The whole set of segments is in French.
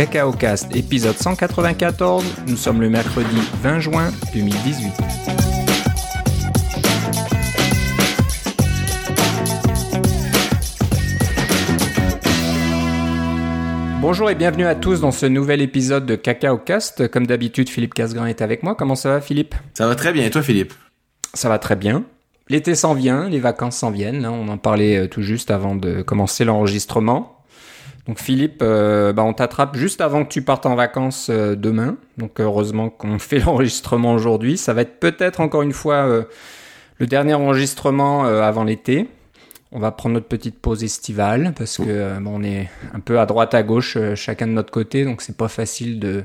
Cacao Cast, épisode 194. Nous sommes le mercredi 20 juin 2018. Bonjour et bienvenue à tous dans ce nouvel épisode de Cacao Cast. Comme d'habitude, Philippe Casgrain est avec moi. Comment ça va, Philippe? Ça va très bien. Et toi, Philippe? Ça va très bien. L'été s'en vient, les vacances s'en viennent. Hein. On en parlait euh, tout juste avant de commencer l'enregistrement. Donc Philippe, euh, bah, on t'attrape juste avant que tu partes en vacances euh, demain. Donc heureusement qu'on fait l'enregistrement aujourd'hui. Ça va être peut-être encore une fois le dernier enregistrement avant l'été. On va prendre notre petite pause estivale parce que bon, on est un peu à droite à gauche chacun de notre côté, donc c'est pas facile de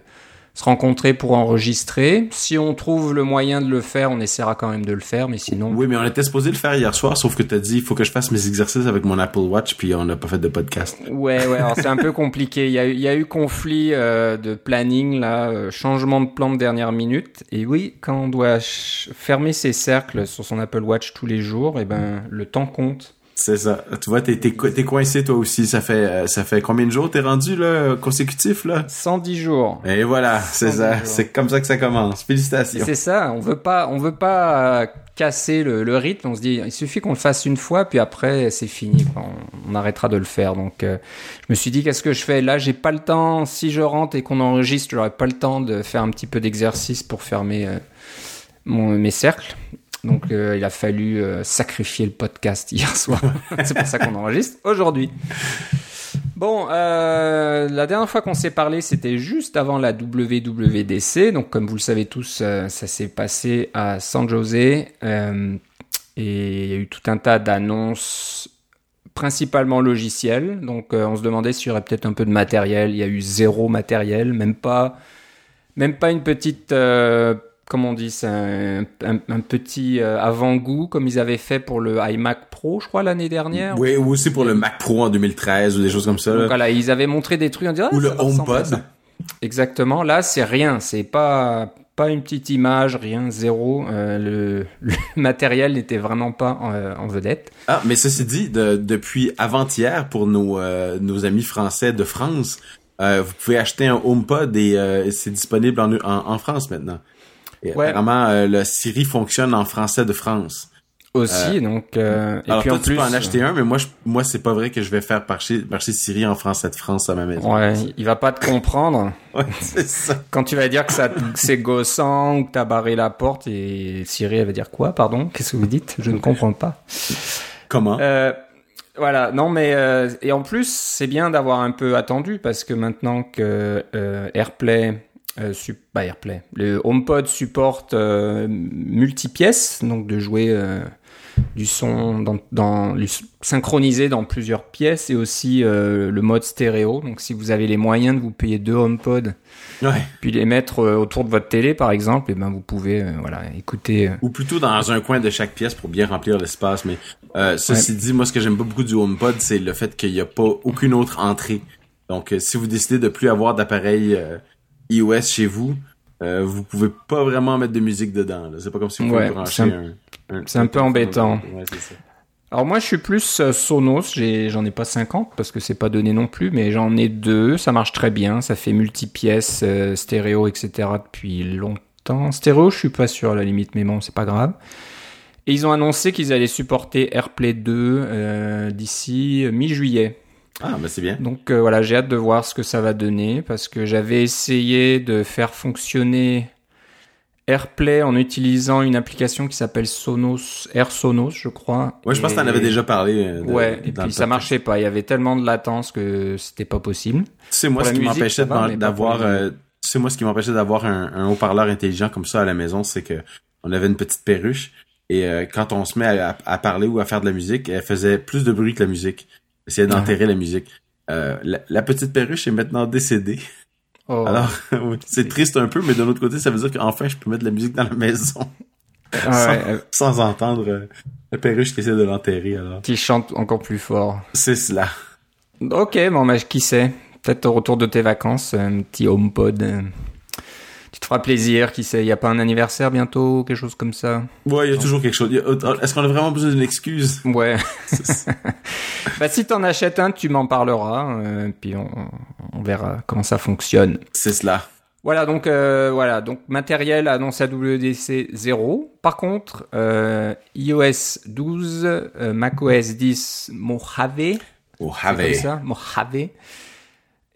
se rencontrer pour enregistrer. Si on trouve le moyen de le faire, on essaiera quand même de le faire, mais sinon. Oui, mais on était supposé le faire hier soir, sauf que t'as dit, il faut que je fasse mes exercices avec mon Apple Watch, puis on n'a pas fait de podcast. Ouais, ouais, alors c'est un peu compliqué. Il y a, il y a eu conflit euh, de planning, là, euh, changement de plan de dernière minute. Et oui, quand on doit fermer ses cercles sur son Apple Watch tous les jours, et eh ben, le temps compte. C'est ça. Tu vois, t'es, t'es, coincé toi aussi. Ça fait, euh, ça fait combien de jours t'es rendu là, consécutif là? 110 jours. Et voilà, c'est ça. C'est comme ça que ça commence. Félicitations. C'est ça. On veut pas, on veut pas euh, casser le, le, rythme. On se dit, il suffit qu'on le fasse une fois, puis après c'est fini. On, on, arrêtera de le faire. Donc, euh, je me suis dit, qu'est-ce que je fais? Là, j'ai pas le temps. Si je rentre et qu'on enregistre, j'aurai pas le temps de faire un petit peu d'exercice pour fermer mon, mes cercles. Donc euh, il a fallu euh, sacrifier le podcast hier soir. c'est pour ça qu'on enregistre aujourd'hui. Bon, euh, la dernière fois qu'on s'est parlé, c'était juste avant la WWDC. Donc comme vous le savez tous, ça s'est passé à San José. et il y a eu tout un tas d'annonces principalement logicielles. Donc on se demandait s'il y aurait peut-être un peu de matériel. Il y a eu zéro matériel, même pas, même pas une petite comment on dit, c'est un, petit euh, avant-goût comme ils avaient fait pour le iMac Pro, je crois, l'année dernière. Oui, ou aussi pour le Mac Pro en 2013 ou des choses comme ça. Donc, voilà, ils avaient montré des trucs en disant. ou le HomePod. Exactement. Là, c'est rien. C'est pas pas une petite image, rien, zéro. Euh, le, le, matériel n'était vraiment pas en, euh, en, vedette. Ah, mais ceci dit, de, depuis avant-hier, pour nos, nos amis français de France, vous pouvez acheter un HomePod et c'est disponible en, en, en France maintenant. Ouais. Apparemment, euh, le Siri fonctionne en français de France. Aussi, euh, donc. Euh, et alors puis toi, en tu peux en acheter un, mais moi, je, moi, c'est pas vrai que je vais faire marcher, marcher Siri en français de France à ma maison. Ouais, il va pas te comprendre. ouais, c'est ça. Quand tu vas dire que ça, c'est gossant ou que t'as barré la porte et Siri, elle va dire quoi, pardon? Qu'est-ce que vous dites? Je ne comprends pas. Comment? Euh, voilà, non mais euh, et en plus c'est bien d'avoir un peu attendu parce que maintenant que euh, AirPlay euh, bah, AirPlay. Le HomePod supporte euh, multi-pièces, donc de jouer euh, du son dans, dans synchronisé dans plusieurs pièces et aussi euh, le mode stéréo. Donc si vous avez les moyens de vous payer deux HomePod, ouais. puis les mettre autour de votre télé par exemple, et eh ben vous pouvez voilà écouter. Ou plutôt dans un coin de chaque pièce pour bien remplir l'espace. Mais ceci ouais. dit, moi ce que j'aime pas beaucoup du HomePod, c'est le fait qu'il n'y a pas aucune autre entrée. Donc si vous décidez de plus avoir d'appareil iOS chez vous, euh, vous pouvez pas vraiment mettre de musique dedans. C'est pas comme si vous ouais, brancher un. un c'est un peu embêtant. Ouais, Alors moi je suis plus euh, Sonos, j'en ai, ai, pas 50 parce que c'est pas donné non plus, mais j'en ai deux, ça marche très bien, ça fait multi-pièces, euh, stéréo, etc. depuis longtemps. Stéréo je suis pas sûr à la limite, mais bon c'est pas grave. Et ils ont annoncé qu'ils allaient supporter AirPlay 2 euh, d'ici mi-juillet. Ah, bah c'est bien. Donc euh, voilà, j'ai hâte de voir ce que ça va donner parce que j'avais essayé de faire fonctionner AirPlay en utilisant une application qui s'appelle Sonos, Air Sonos, je crois. Ouais, je pense que t'en avais déjà parlé. Euh, de, ouais, et puis ça marchait pas. Il y avait tellement de latence que c'était pas possible. C'est moi, ce qui m'empêchait d'avoir, euh, c'est moi ce qui m'empêchait d'avoir un, un haut-parleur intelligent comme ça à la maison, c'est que on avait une petite perruche et euh, quand on se met à, à, parler ou à faire de la musique, elle faisait plus de bruit que la musique. Essayer d'enterrer la musique. Euh, la, la, petite perruche est maintenant décédée. Oh. Alors, c'est triste un peu, mais d'un autre côté, ça veut dire qu'enfin, je peux mettre de la musique dans la maison. Ouais, sans, euh... sans, entendre euh, la perruche qui essaie de l'enterrer, alors. Qui chante encore plus fort. C'est cela. Ok, bon, mais qui sait? Peut-être au retour de tes vacances, un petit HomePod. Tu te feras plaisir, qui sait, il y a pas un anniversaire bientôt, quelque chose comme ça? Ouais, il y a toujours quelque chose. Est-ce qu'on a vraiment besoin d'une excuse? Ouais. bah si t'en achètes un, tu m'en parleras, euh, puis on, on, verra comment ça fonctionne. C'est cela. Voilà, donc euh, voilà, donc matériel annoncé à WDC 0. Par contre, euh, iOS 12, euh, macOS 10 Mojave. Mojave. C'est ça, Mojave.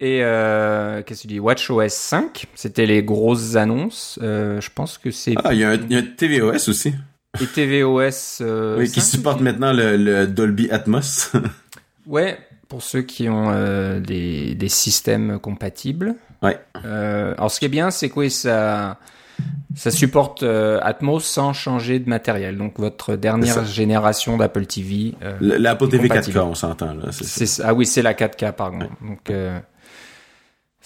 Et euh, qu'est-ce que tu dis? WatchOS 5, c'était les grosses annonces. Euh, je pense que c'est. Ah, il y, a un, y a un tvOS aussi. Et tvOS. Euh, oui, qui supporte maintenant le, le, Dolby Atmos. ouais, pour ceux qui ont euh, des, des, systèmes compatibles. Ouais. Euh, alors, ce qui est bien, c'est que ça. Ça supporte euh, Atmos sans changer de matériel. Donc votre dernière génération d'Apple TV. Euh, L'Apple TV 4K, on s'entend là. ah oui, c'est la 4K, pardon. Ouais. Donc euh,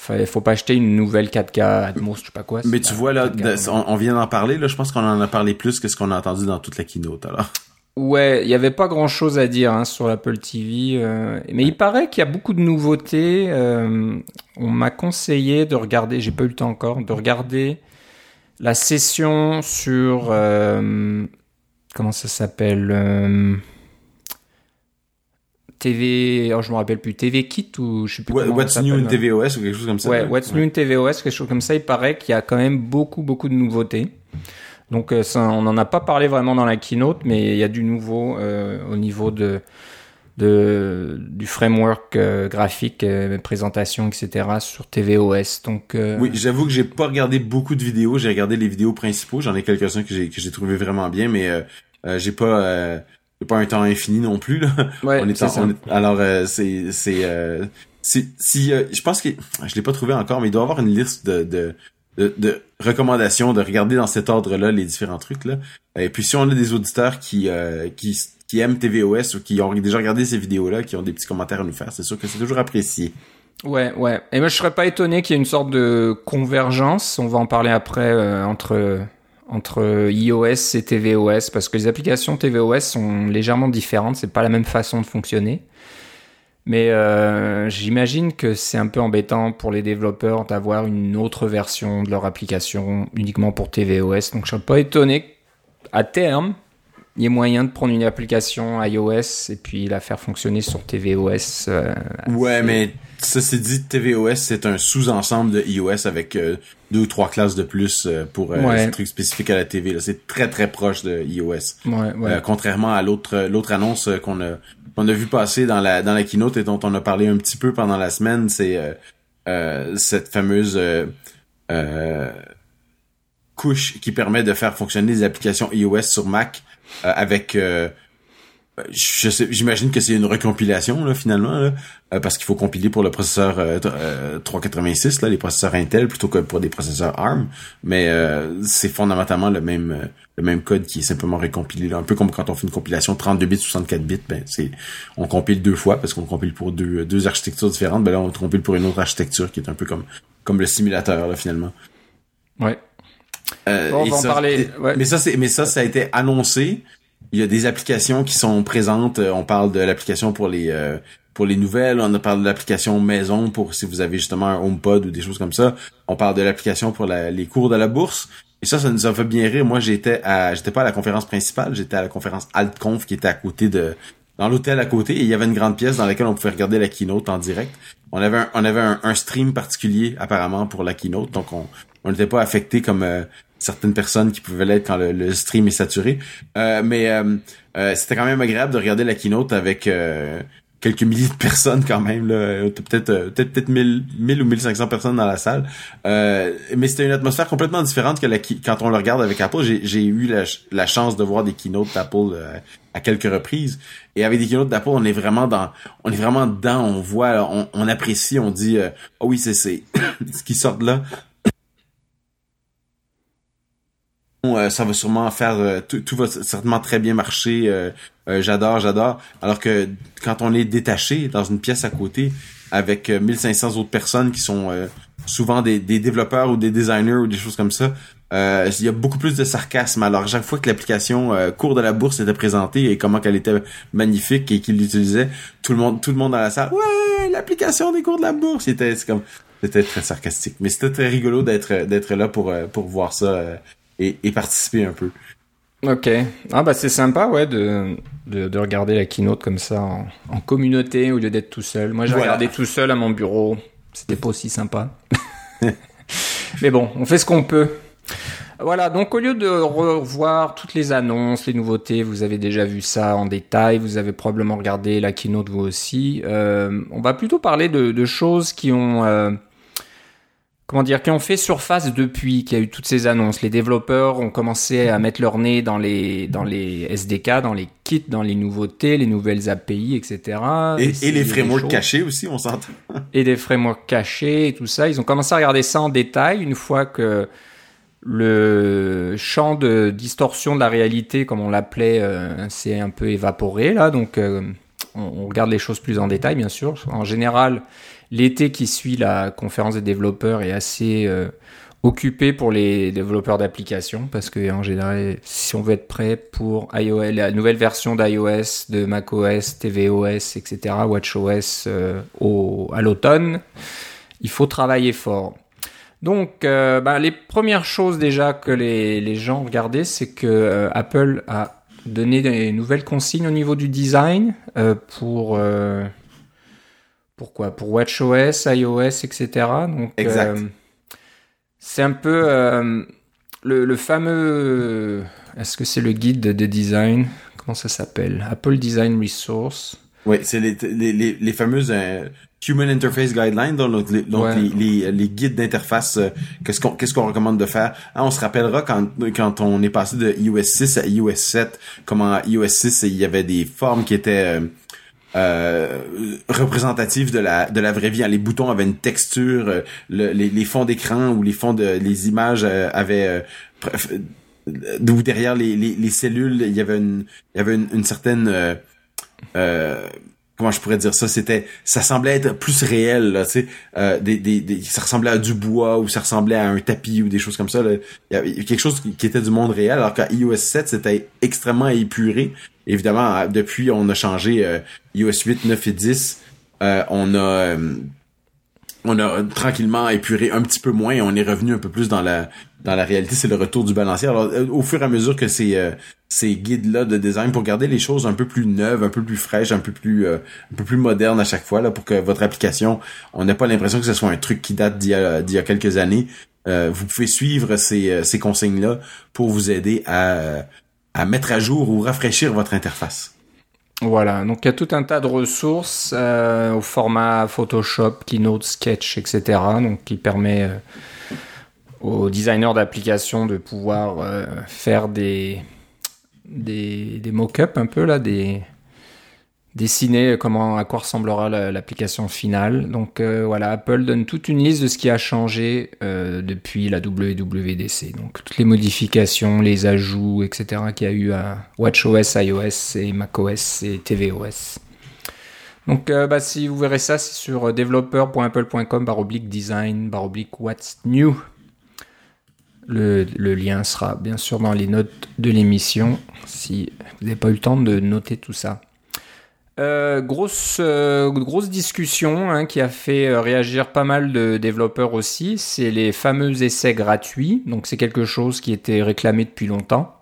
il faut pas acheter une nouvelle 4K Atmos, je sais pas quoi. Mais tu vois là, on, vient d'en parler là. Je pense qu'on en a parlé plus que ce qu'on a entendu dans toute la keynote alors. Ouais, il y avait pas grand chose à dire hein, sur l'Apple TV, euh, mais il paraît qu'il y a beaucoup de nouveautés. Euh, on m'a conseillé de regarder, j'ai pas eu le temps encore, de regarder la session sur euh, comment ça s'appelle TV, je me rappelle plus, TV Kit ou je sais plus. What's New in TVOS ou quelque chose comme ça. Ouais, What's New in TVOS, quelque chose comme ça. Il paraît qu'il y a quand même beaucoup, beaucoup de nouveautés. Donc euh, ça, on n'en a pas parlé vraiment dans la keynote, mais il y a du nouveau euh, au niveau de, de du framework euh, graphique, euh, présentation, etc. sur tvOS. Donc euh, oui, j'avoue que j'ai pas regardé beaucoup de vidéos. J'ai regardé les vidéos principaux. J'en ai quelques-uns que j'ai que j'ai trouvé vraiment bien, mais j'ai pas pas un temps infini non plus là. Ouais, on est, ça. alors c'est c'est si, si je pense que je l'ai pas trouvé encore, mais il doit y avoir une liste de, de de, de, recommandations de regarder dans cet ordre-là les différents trucs là. Et puis si on a des auditeurs qui euh, qui, qui aiment TVOS ou qui ont déjà regardé ces vidéos-là, qui ont des petits commentaires à nous faire, c'est sûr que c'est toujours apprécié. Ouais, ouais. Et moi je serais pas étonné qu'il y ait une sorte de convergence. On va en parler après euh, entre entre iOS et tvOS parce que les applications tvOS sont légèrement différentes. C'est pas la même façon de fonctionner. Mais euh, j'imagine que c'est un peu embêtant pour les développeurs d'avoir une autre version de leur application uniquement pour tvOS. Donc je serais pas étonné qu'à terme, il y ait moyen de prendre une application iOS et puis la faire fonctionner sur tvOS. Euh, ouais, mais ça c'est dit, tvOS c'est un sous-ensemble de iOS avec euh, deux ou trois classes de plus euh, pour ouais. trucs spécifiques à la TV. C'est très très proche de iOS. Ouais, ouais. contrairement à l'autre l'autre annonce qu'on a qu'on a vu passer dans la dans la keynote et dont on a parlé un petit peu pendant la semaine, c'est cette fameuse euh, couche qui permet de faire fonctionner les applications iOS sur Mac avec je sais, j'imagine que c'est une recompilation là finalement là, euh, parce qu'il faut compiler pour le processeur euh, 386 là, les processeurs Intel plutôt que pour des processeurs ARM, mais euh, c'est fondamentalement le même euh, le même code qui est simplement récompilé là, un peu comme quand on fait une compilation 32 bits 64 bits, ben c'est on compile deux fois parce qu'on compile pour deux deux architectures différentes, ben là on compile pour une autre architecture qui est un peu comme comme le simulateur là finalement. Ouais. Bon, on va ça, en parler. Ouais. Mais ça c'est mais ça ça a été annoncé il y a des applications qui sont présentes. Euh, on parle de l'application pour les euh, pour les nouvelles. On parle de l'application maison pour si vous avez justement un HomePod ou des choses comme ça. On parle de l'application pour la, les cours de la bourse. Et ça, ça nous a fait bien rire. Moi, j'étais à, j'étais pas à la conférence principale, j'étais à la conférence AltConf qui était à côté de, dans l'hôtel à côté. Et il y avait une grande pièce dans laquelle on pouvait regarder la keynote en direct. On avait un, on avait un, un stream particulier apparemment pour la keynote, donc on on n'était pas affecté comme euh, certaines personnes qui pouvaient l'être quand le, stream est saturé. Euh, mais euh, euh, c'était quand même agréable de regarder la keynote avec quelques milliers de personnes quand même là. Peut-être peut-être peut-être 1000 1000 ou 1500 personnes dans la salle. Mais c'était une atmosphère complètement différente que la quand on le regarde avec Apple. J'ai eu la, chance de voir des keynotes d'Apple à quelques reprises. Et avec des keynotes d'Apple on est vraiment dans on est vraiment dedans. On voit on, on apprécie on dit oh oui c'est c'est ce qui sort de là Euh, ça va sûrement faire euh, tout, va certainement très bien marcher euh, j'adore j'adore. Alors que quand on est détaché dans une pièce à côté avec 1500 autres personnes qui sont souvent des, des, développeurs ou des designers ou des choses comme ça il y a beaucoup plus de sarcasme. Alors chaque fois que l'application cours de la bourse était présentée et comment qu'elle était magnifique et qu'il l'utilisait tout le monde tout le monde dans la salle ouais l'application des cours de la bourse c'était comme c'était très sarcastique. Mais c'était très rigolo d'être d'être là pour pour voir ça et, et participer un peu. Ok. Ah bah c'est sympa, ouais, de, de, de, regarder la keynote comme ça en, en communauté au lieu d'être tout seul. Moi j'ai regardé tout seul à mon bureau. C'était pas aussi sympa. Mais bon, on fait ce qu'on peut. Voilà, donc au lieu de revoir toutes les annonces, les nouveautés, vous avez déjà vu ça en détail, vous avez probablement regardé la keynote vous aussi. Euh, on va plutôt parler de, de choses qui ont euh, comment dire, qui ont fait surface depuis qu'il y a eu toutes ces annonces? Les développeurs ont commencé à mettre leur nez dans les, dans les SDK, dans les kits, dans les nouveautés, les nouvelles API, etc. Et, les frameworks cachés aussi, on s'entend. et des frameworks cachés et tout ça. Ils ont commencé à regarder ça en détail une fois que le champ de distorsion de la réalité, comme on l'appelait, euh, s'est un peu évaporé là. Donc, euh, on, on regarde les choses plus en détail, bien sûr. En général, l'été qui suit la conférence des développeurs est assez euh, occupé pour les développeurs d'applications parce que en général, si on veut être prêt pour iOS, la nouvelle version d'iOS, de macOS, tvOS, etc., watchOS euh, à l'automne, il faut travailler fort. Donc, euh, bah, les premières choses déjà que les, gens regardaient, c'est que Apple a donné des nouvelles consignes au niveau du design pour pourquoi? Pour WatchOS, iOS, etc. Donc, exact. Euh, c'est un peu euh, le, le, fameux. Est-ce que c'est le guide de design Comment ça s'appelle? Apple Design Resource. Oui, c'est les, les, les, fameuses euh, Human Interface Guidelines, donc, les, donc les, les, guides d'interface, qu'est-ce qu'on qu'est-ce qu'on recommande de faire? Ah, on se rappellera quand, quand on est passé de iOS 6 à iOS 7, comment iOS 6, il y avait des formes qui étaient euh, représentatif de la de la vraie vie. Les boutons avaient une texture, euh, les, les, fonds d'écran ou les fonds de les images euh, avaient euh, ou derrière les, les, les, cellules, il y avait une il y avait une, une certaine euh, comment je pourrais dire ça? C'était ça semblait être plus réel tu sais euh, des, des, des, ça ressemblait à du bois ou ça ressemblait à un tapis ou des choses comme ça il y avait quelque chose qui, était du monde réel alors qu'à iOS 7 c'était extrêmement épuré évidemment depuis on a changé euh, iOS 8 9 et 10 euh, on a euh, on a tranquillement épuré un petit peu moins. Et on est revenu un peu plus dans la dans la réalité. C'est le retour du balancier. Alors au fur et à mesure que c'est ces guides-là de design pour garder les choses un peu plus neuves, un peu plus fraîches, un peu plus euh, un peu plus modernes à chaque fois là pour que votre application, on n'ait pas l'impression que ce soit un truc qui date d'il y a, d'il y a quelques années. Euh, vous pouvez suivre ces, euh, ces consignes-là pour vous aider à, à mettre à jour ou rafraîchir votre interface. Voilà, donc il y a tout un tas de ressources au format Photoshop, Keynote, Sketch, etc. Donc qui permet aux designers d'applications de pouvoir faire des des, des mock-ups un peu là, des dessiner comment à quoi ressemblera l'application finale. Donc euh, voilà, Apple donne toute une liste de ce qui a changé euh, depuis la WWDC. Donc toutes les modifications, les ajouts, etc. qu'il y a eu à WatchOS, iOS et macOS et tvOS. Donc euh, bah, si vous verrez ça, c'est sur developer.apple.com oblique design oblique what's new. Le, le, lien sera bien sûr dans les notes de l'émission si vous n'avez pas eu le temps de noter tout ça. Euh, grosse, euh, grosse discussion hein, qui a fait euh, réagir pas mal de développeurs aussi, c'est les fameux essais gratuits. Donc c'est quelque chose qui était réclamé depuis longtemps.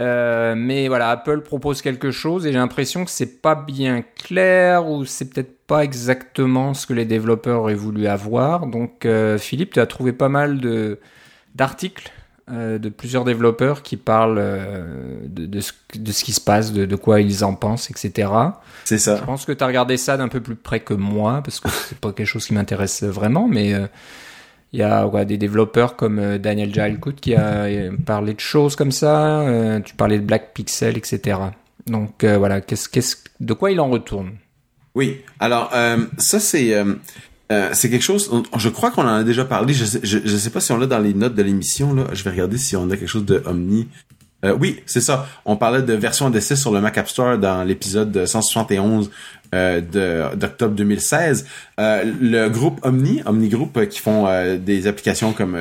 Euh, mais voilà, Apple propose quelque chose et j'ai l'impression que c'est pas bien clair ou c'est peut-être pas exactement ce que les développeurs auraient voulu avoir. Donc Philippe, tu as trouvé pas mal de d'articles euh, de plusieurs développeurs qui parlent euh, de, de, ce, de, ce, qui se passe, de, de, quoi ils en pensent, etc. C'est ça. Je pense que tu as regardé ça d'un peu plus près que moi, parce que c'est pas quelque chose qui m'intéresse vraiment, mais euh, il y a ouais, des développeurs comme Daniel Gilcoot qui a parlé de choses comme ça, tu parlais de Black Pixel, etc. Donc voilà, qu'est-ce, qu'est-ce, de quoi il en retourne? Oui, alors ça c'est euh, c'est quelque chose, je crois qu'on en a déjà parlé, je sais, je, sais pas si on l'a dans les notes de l'émission, là, je vais regarder si on a quelque chose de Omni. Euh, oui, c'est ça, on parlait de version d'essai sur le Mac App Store dans l'épisode 171 euh, d'octobre 2016. Euh, le groupe Omni, Omni Group, qui font des applications comme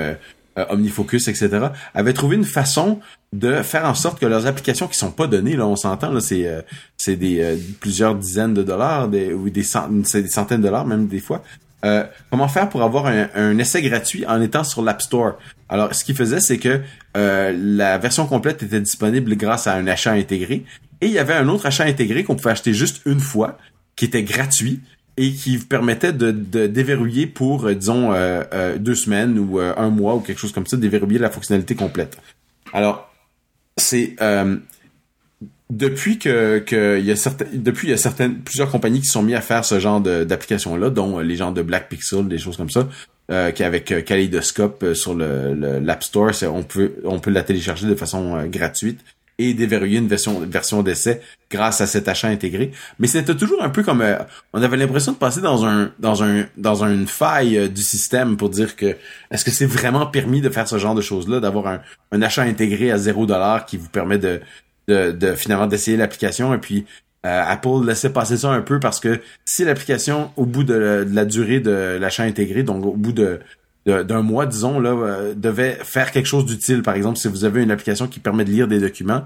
OmniFocus, etc., avait trouvé une façon de faire en sorte que leurs applications qui sont pas données, là, on s'entend, là, c'est c'est des plusieurs dizaines de dollars, des, ou des, des centaines de dollars même des fois, euh, comment faire pour avoir un, essai gratuit en étant sur l'App Store? Alors, ce qu'il faisait, c'est que euh, la version complète était disponible grâce à un achat intégré, et il y avait un autre achat intégré qu'on pouvait acheter juste une fois, qui était gratuit et qui vous permettait de, déverrouiller pour, euh, disons, euh, deux semaines ou un mois ou quelque chose comme ça, déverrouiller la fonctionnalité complète. Alors, c'est depuis que, que il y a certaines depuis il y a certaines plusieurs compagnies qui sont mis à faire ce genre d'application là dont les gens de Black Pixel des choses comme ça euh, qui avec Kaleidoscope sur le l'App Store on peut on peut la télécharger de façon gratuite et déverrouiller une version version d'essai grâce à cet achat intégré. Mais c'était toujours un peu comme euh, on avait l'impression de passer dans un dans un dans une faille euh, du système pour dire que est-ce que c'est vraiment permis de faire ce genre de choses là, d'avoir un, un achat intégré à zéro dollar qui vous permet de de, finalement d'essayer l'application et puis euh, Apple laissait passer ça un peu parce que si l'application au bout de la durée de l'achat intégré, donc au bout de d'un mois, disons, là, euh, devait faire quelque chose d'utile. Par exemple, si vous avez une application qui permet de lire des documents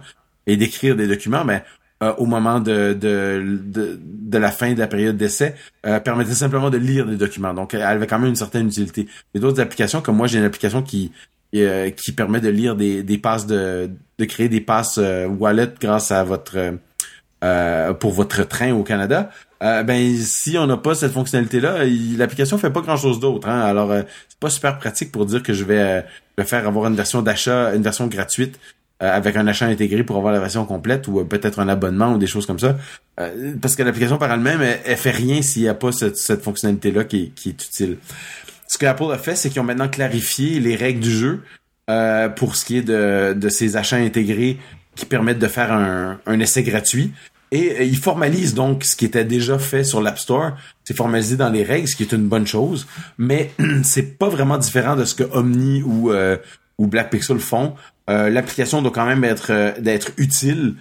et d'écrire des documents, mais ben, euh, au moment de, de, de, la fin de la période d'essai, euh, permettait simplement de lire des documents. Donc, elle avait quand même une certaine utilité. Et d'autres applications, comme moi, j'ai une application qui qui permet de lire des, des passes de de créer des passes wallet grâce à votre pour votre train au Canada. Euh, ben si on n'a pas cette fonctionnalité là, l'application fait pas grand chose d'autre. Hein? Alors euh, c'est pas super pratique pour dire que je vais, euh, faire avoir une version d'achat, une version gratuite avec un achat intégré pour avoir la version complète ou peut-être un abonnement ou des choses comme ça. parce que l'application par elle-même, elle, fait rien s'il n'y a pas cette, fonctionnalité là qui, qui, est utile. Ce que Apple a fait, c'est qu'ils ont maintenant clarifié les règles du jeu pour ce qui est de, de ces achats intégrés qui permettent de faire un, un essai gratuit. Et euh, il formalise donc ce qui était déjà fait sur l'App Store. C'est formalisé dans les règles, ce qui est une bonne chose. Mais c'est pas vraiment différent de ce que Omni ou, euh, ou Black Pixel font. Euh, l'application doit quand même être d'être utile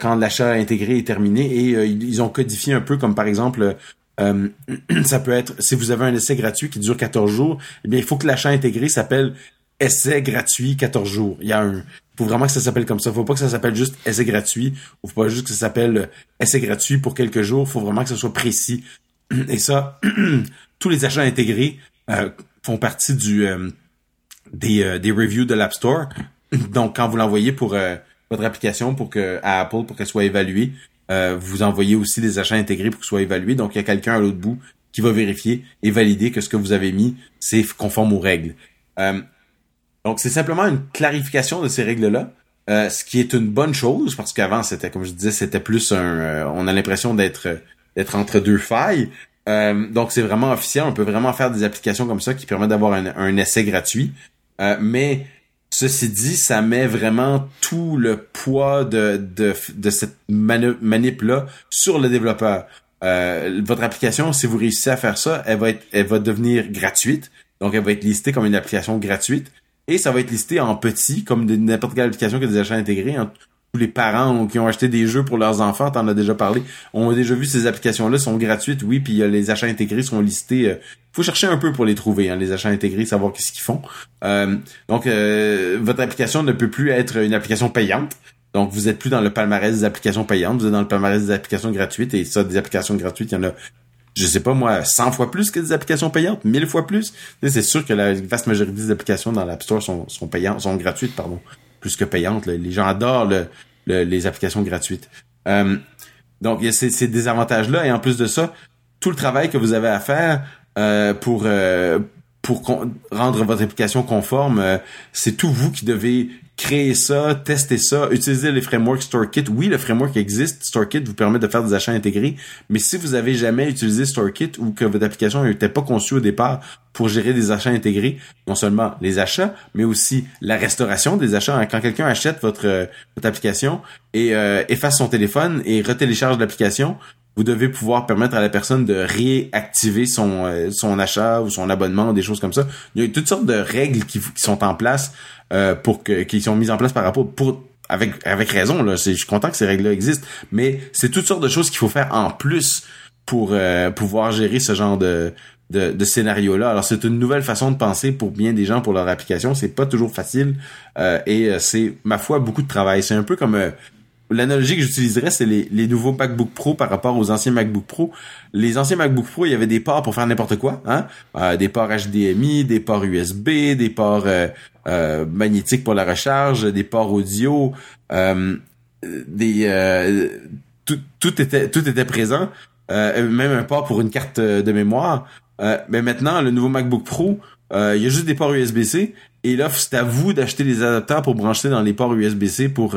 quand l'achat intégré est terminé. Et ils ont codifié un peu comme par exemple ça peut être si vous avez un essai gratuit qui dure 14 jours, eh bien il faut que l'achat intégré s'appelle essai gratuit 14 jours. Il y a un faut vraiment que ça s'appelle comme ça. Faut pas que ça s'appelle juste essai gratuit. Ou faut pas juste que ça s'appelle euh, essai gratuit pour quelques jours. Faut vraiment que ça soit précis. Et ça, tous les achats intégrés euh, font partie du euh, des, des reviews de l'App Store. Donc, quand vous l'envoyez pour votre application pour que à Apple pour qu'elle soit évaluée, vous envoyez aussi des achats intégrés pour qu'elle soit évaluée. Donc, il y a quelqu'un à l'autre bout qui va vérifier et valider que ce que vous avez mis, c'est conforme aux règles. Donc, c'est simplement une clarification de ces règles-là. Euh, ce qui est une bonne chose parce qu'avant c'était comme je disais c'était plus un euh, on a l'impression d'être d'être entre deux failles. Euh, donc c'est vraiment officiel. On peut vraiment faire des applications comme ça qui permettent d'avoir un, essai gratuit. Mais ceci dit ça met vraiment tout le poids de de, de cette manip là sur le développeur. Votre application si vous réussissez à faire ça elle va être elle va devenir gratuite. Donc elle va être listée comme une application gratuite et ça va être listé en petit, comme n'importe quelle application qui a des achats intégrés. Tous les parents qui ont acheté des jeux pour leurs enfants, t'en as déjà parlé, ont déjà vu ces applications-là, sont gratuites, oui, puis les achats intégrés sont listés. Euh, faut chercher un peu pour les trouver, hein, les achats intégrés, savoir qu'est-ce qu'ils font. Euh, donc, euh, votre application ne peut plus être une application payante. Donc, vous êtes plus dans le palmarès des applications payantes, vous êtes dans le palmarès des applications gratuites, et ça, des applications gratuites, il y en a je sais pas moi, 100 fois plus que des applications payantes, 1000 fois plus. C'est sûr que la vaste majorité des applications dans l'App Store sont, sont payantes, sont gratuites, pardon, plus que payantes. Les gens adorent les applications gratuites. Euh, donc, il y a ces, désavantages-là, et en plus de ça, tout le travail que vous avez à faire euh, pour euh, pour rendre votre application conforme, c'est tout vous qui devez créer ça, tester ça, utiliser les frameworks StoreKit. Oui, le framework existe. StoreKit vous permet de faire des achats intégrés. Mais si vous avez jamais utilisé StoreKit ou que votre application n'était pas conçue au départ pour gérer des achats intégrés, non seulement les achats, mais aussi la restauration des achats. Quand quelqu'un achète votre, votre application et euh, efface son téléphone et retélécharge l'application, vous devez pouvoir permettre à la personne de réactiver son, euh, son achat ou son abonnement, des choses comme ça. Il y a toutes sortes de règles qui, qui sont en place euh, pour que qui sont mises en place par rapport pour avec avec raison là. Je suis content que ces règles-là existent, mais c'est toutes sortes de choses qu'il faut faire en plus pour euh, pouvoir gérer ce genre de de, de scénario-là. Alors c'est une nouvelle façon de penser pour bien des gens pour leur application. C'est pas toujours facile euh, et c'est ma foi beaucoup de travail. C'est un peu comme l'analogie que j'utiliserais, c'est les, les nouveaux MacBook Pro par rapport aux anciens MacBook Pro. Les anciens MacBook Pro, il y avait des ports pour faire n'importe quoi, hein? Euh, des ports HDMI, des ports USB, des ports euh, euh, magnétiques pour la recharge, des ports audio, tout, était tout était présent, même un port pour une carte de mémoire. mais maintenant, le nouveau MacBook Pro, il y a juste des ports USB-C et là, c'est à vous d'acheter des adapteurs pour brancher dans les ports USB-C pour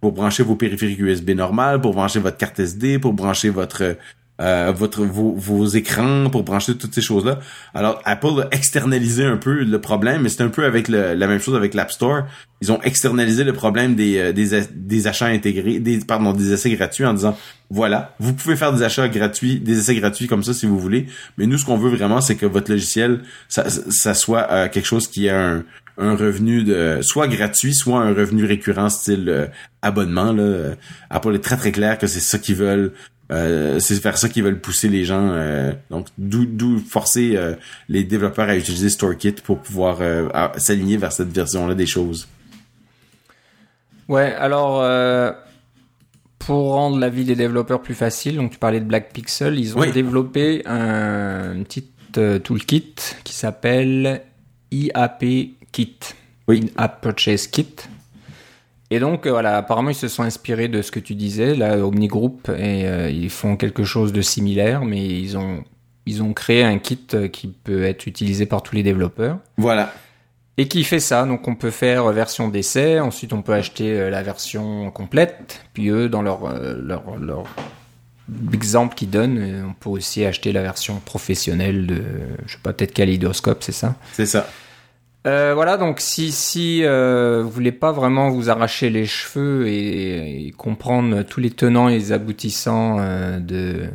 pour brancher vos périphériques USB normales, pour brancher votre carte SD, pour brancher votre euh, votre vos, vos, écrans, pour brancher toutes ces choses-là. Alors Apple a externalisé un peu le problème, mais c'est un peu avec le, la même chose avec l'App Store. Ils ont externalisé le problème des, euh, des, des achats intégrés, des pardon, des essais gratuits en disant voilà, vous pouvez faire des achats gratuits, des essais gratuits comme ça si vous voulez, mais nous ce qu'on veut vraiment c'est que votre logiciel ça, ça soit euh, quelque chose qui a un, un revenu de soit gratuit, soit un revenu récurrent style euh, abonnement. Là. Apple est très très clair que c'est ça qu'ils veulent. Euh, c'est faire ça qu'ils veulent pousser les gens. Euh, donc d'où forcer les développeurs à utiliser StoreKit pour pouvoir s'aligner vers cette version-là des choses. Ouais, alors pour rendre la vie des développeurs plus facile, donc tu parlais de Black Pixel, ils ont développé un, une petite toolkit qui s'appelle IAP Kit. Oui. App Purchase Kit. Et donc, euh, voilà, apparemment, ils se sont inspirés de ce que tu disais, là, Omnigroup, et euh, ils font quelque chose de similaire, mais ils ont, ils ont créé un kit euh, qui peut être utilisé par tous les développeurs. Voilà. Et qui fait ça, donc on peut faire version d'essai, ensuite on peut acheter la version complète, puis eux, dans leur, leur, leur exemple qu'ils donnent, on peut aussi acheter la version professionnelle de, je sais pas, peut-être Kaleidoscope, c'est ça? C'est ça. Euh, voilà, donc si si euh, vous voulez pas vraiment vous arracher les cheveux et, comprendre tous les tenants et les aboutissants euh, de,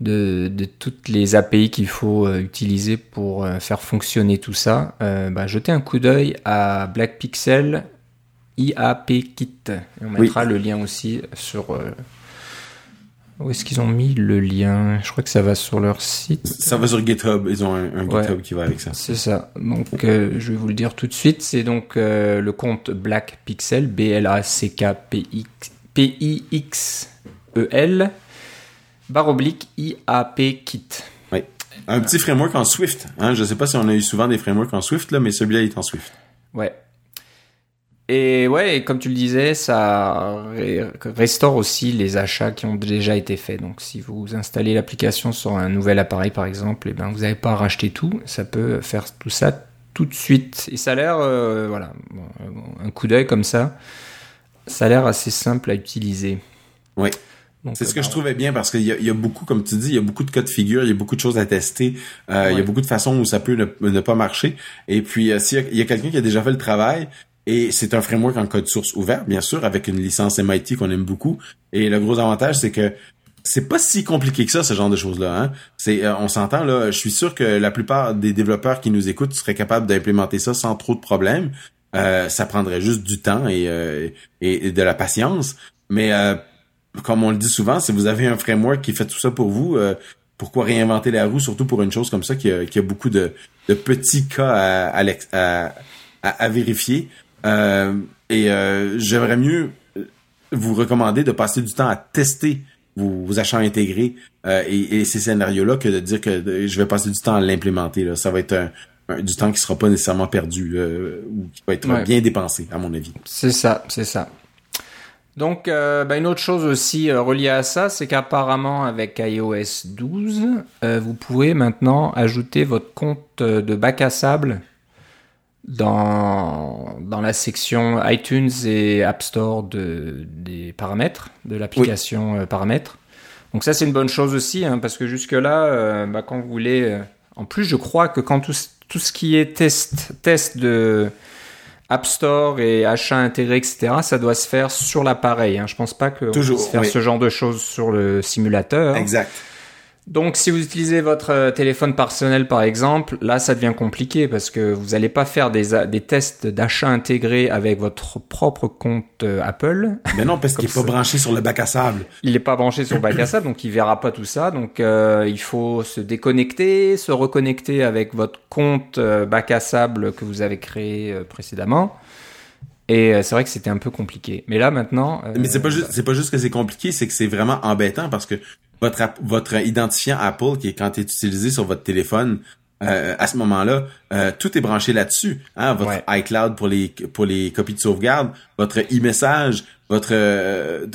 de, de toutes les API qu'il faut euh, utiliser pour faire fonctionner tout ça, bah, jetez un coup d'œil à Black Pixel IAP Kit. on mettra le lien aussi sur où est-ce qu'ils ont mis le lien? Je crois que ça va sur leur site. Ça va sur GitHub. Ils ont un, GitHub qui va avec ça. C'est ça. Donc, euh, je vais vous le dire tout de suite. C'est donc euh, le compte Black Pixel, B-L-A-C-K-P-I-X-E-L, barre oblique IAP Kit. Oui. Un petit framework en Swift. Hein? Je ne sais pas si on a eu souvent des frameworks en Swift, là, mais celui-là est en Swift. Ouais. Et ouais, comme tu le disais, ça restaure aussi les achats qui ont déjà été faits. Donc, si vous installez l'application sur un nouvel appareil, par exemple, et eh ben vous n'avez pas à racheter tout. Ça peut faire tout ça tout de suite. Et ça a l'air, euh, voilà, un coup d'œil comme ça, ça a l'air assez simple à utiliser. Oui. C'est ce que je trouvais bien parce qu'il y, y, a beaucoup, comme tu dis, il y a beaucoup de cas de figure, il y a beaucoup de choses à tester, euh, il y a beaucoup de façons où ça peut ne, pas marcher. Et puis, euh, s'il y a, a quelqu'un qui a déjà fait le travail, et c'est un framework en code source ouvert, bien sûr, avec une licence MIT qu'on aime beaucoup. Et le gros avantage, c'est que c'est pas si compliqué que ça, ce genre de choses-là. Hein? C'est, euh, on s'entend là. Je suis sûr que la plupart des développeurs qui nous écoutent seraient capables d'implémenter ça sans trop de problèmes. Euh, ça prendrait juste du temps et, euh, et, de la patience. Mais comme on le dit souvent, si vous avez un framework qui fait tout ça pour vous, pourquoi réinventer la roue, surtout pour une chose comme ça qui a, qui a beaucoup de, de petits cas à, à, à vérifier? Euh, et euh, j'aimerais mieux vous recommander de passer du temps à tester vos, achats intégrés euh, et, ces scénarios-là que de dire que je vais passer du temps à l'implémenter. Ça va être du temps qui sera pas nécessairement perdu ou qui va être bien dépensé, à mon avis. C'est ça, c'est ça. Donc, ben, une autre chose aussi reliée à ça, c'est qu'apparemment avec iOS 12, vous pouvez maintenant ajouter votre compte de bac à sable dans, dans la section iTunes et App Store de, des paramètres, de l'application euh, paramètres. Donc ça c'est une bonne chose aussi, hein, parce que jusque-là, euh, bah, quand vous voulez... Euh, en plus, je crois que quand tout, tout ce qui est test, test de App Store et achat intégré, etc., ça doit se faire sur l'appareil. Hein. Je pense pas que Toujours, puisse faire ce genre de choses sur le simulateur. Exact. Donc, si vous utilisez votre euh, téléphone personnel, par exemple, là, ça devient compliqué parce que vous n'allez pas faire des, des tests d'achat intégrés avec votre propre compte euh, Apple. Mais non, parce qu'il n'est pas branché sur le bac à sable. Il n'est pas branché sur le bac à sable, donc il verra pas tout ça. Donc, euh, il faut se déconnecter, se reconnecter avec votre compte bac à sable que vous avez créé précédemment. Et c'est vrai que c'était un peu compliqué. Mais là maintenant. Mais c'est pas juste, c'est pas juste que c'est compliqué, c'est que c'est vraiment embêtant parce que votre votre identifiant Apple qui est quand est utilisé sur votre téléphone euh, à ce moment-là, euh, tout est branché là-dessus. Hein? Votre iCloud pour les pour les copies de sauvegarde, votre e-message, votre euh,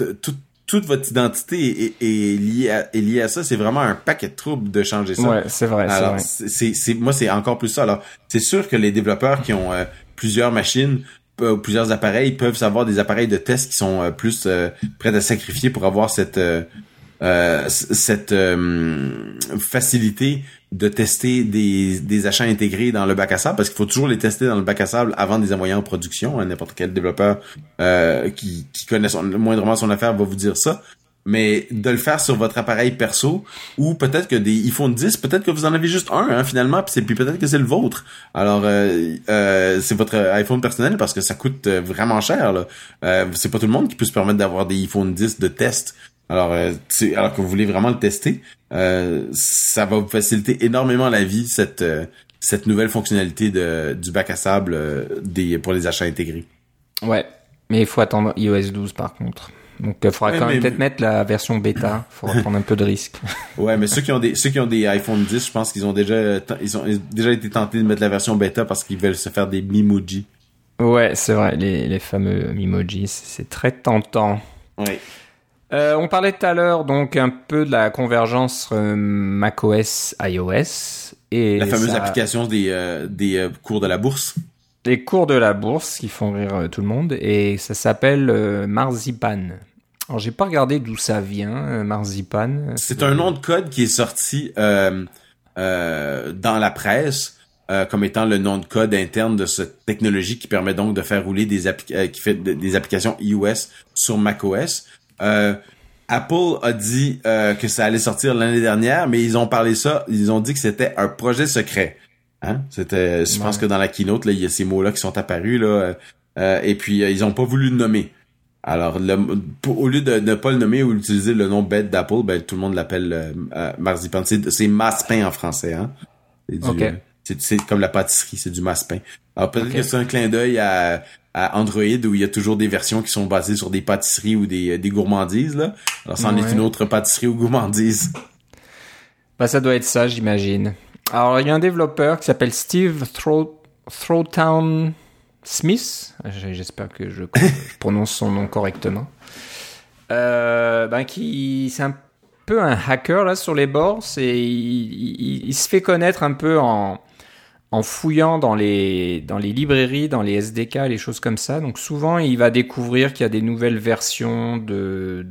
toute votre identité est, est, liée à, est liée à ça. C'est vraiment un paquet de troubles de changer ça. Ouais, c'est vrai. Alors, c'est c'est moi c'est encore plus ça. Alors, c'est sûr que les développeurs qui ont plusieurs machines plusieurs appareils peuvent savoir des appareils de test qui sont plus prêts à sacrifier pour avoir cette euh, cette euh, facilité de tester des, des achats intégrés dans le bac à sable parce qu'il faut toujours les tester dans le bac à sable avant de les envoyer en production. Hein, n'importe quel développeur euh, qui, qui connaît son, moindrement son affaire va vous dire ça. Mais de le faire sur votre appareil perso ou peut-être que des iPhone 10, peut-être que vous en avez juste un hein, finalement, puis, peut-être que c'est le vôtre. Alors euh, c'est votre iPhone personnel parce que ça coûte vraiment cher. Là. c'est pas tout le monde qui peut se permettre d'avoir des iPhone 10 de test. Alors, euh, alors que vous voulez vraiment le tester, euh, ça va vous faciliter énormément la vie cette euh, cette nouvelle fonctionnalité de, du bac à sable des pour les achats intégrés. Ouais, mais il faut attendre iOS 12 par contre. Donc il faudra quand même peut-être mettre la version bêta, il faudra prendre un peu de risque. ouais, mais ceux qui ont des ceux qui ont des iPhone 10, je pense qu'ils ont déjà ils ont déjà été tentés de mettre la version bêta parce qu'ils veulent se faire des Mimoji. Ouais, c'est vrai, les, les fameux Mimoji, c'est très tentant. Ouais. Euh, on parlait tout à l'heure donc un peu de la convergence euh, macOS iOS et la fameuse application des euh, des cours de la bourse. Des cours de la bourse qui font rire tout le monde et ça s'appelle Marzipan. Alors j'ai pas regardé d'où ça vient Marzipan. C'est un nom de code qui est sorti dans la presse. comme étant le nom de code interne de cette technologie qui permet donc de faire rouler des, des applications iOS sur macOS. Euh, Apple a dit euh, que ça allait sortir l'année dernière, mais ils ont parlé ça, ils ont dit que c'était un projet secret. Hein? C'était, je pense que dans la keynote, là, il y a ces mots-là qui sont apparus là, euh, et puis ils ont pas voulu le nommer. Alors, au lieu de ne pas le nommer ou d'utiliser le nom bête d'Apple, ben tout le monde l'appelle marzipan. C'est massepain en français, hein. C'est comme la pâtisserie, c'est du massepain. Alors peut-être que c'est un clin d'œil à, à Android où il y a toujours des versions qui sont basées sur des pâtisseries ou des, des gourmandises là. Alors ça en est une autre pâtisserie ou gourmandise. Bah ça doit être ça, j'imagine. Alors il y a un développeur qui s'appelle Steve Throwtown Smith. J'espère que je prononce son nom correctement. Euh, ben qui c'est un peu un hacker là sur les bords. C'est il, se fait connaître un peu en en fouillant dans les, dans les librairies, dans les SDK, les choses comme ça. Donc souvent, il va découvrir qu'il y a des nouvelles versions de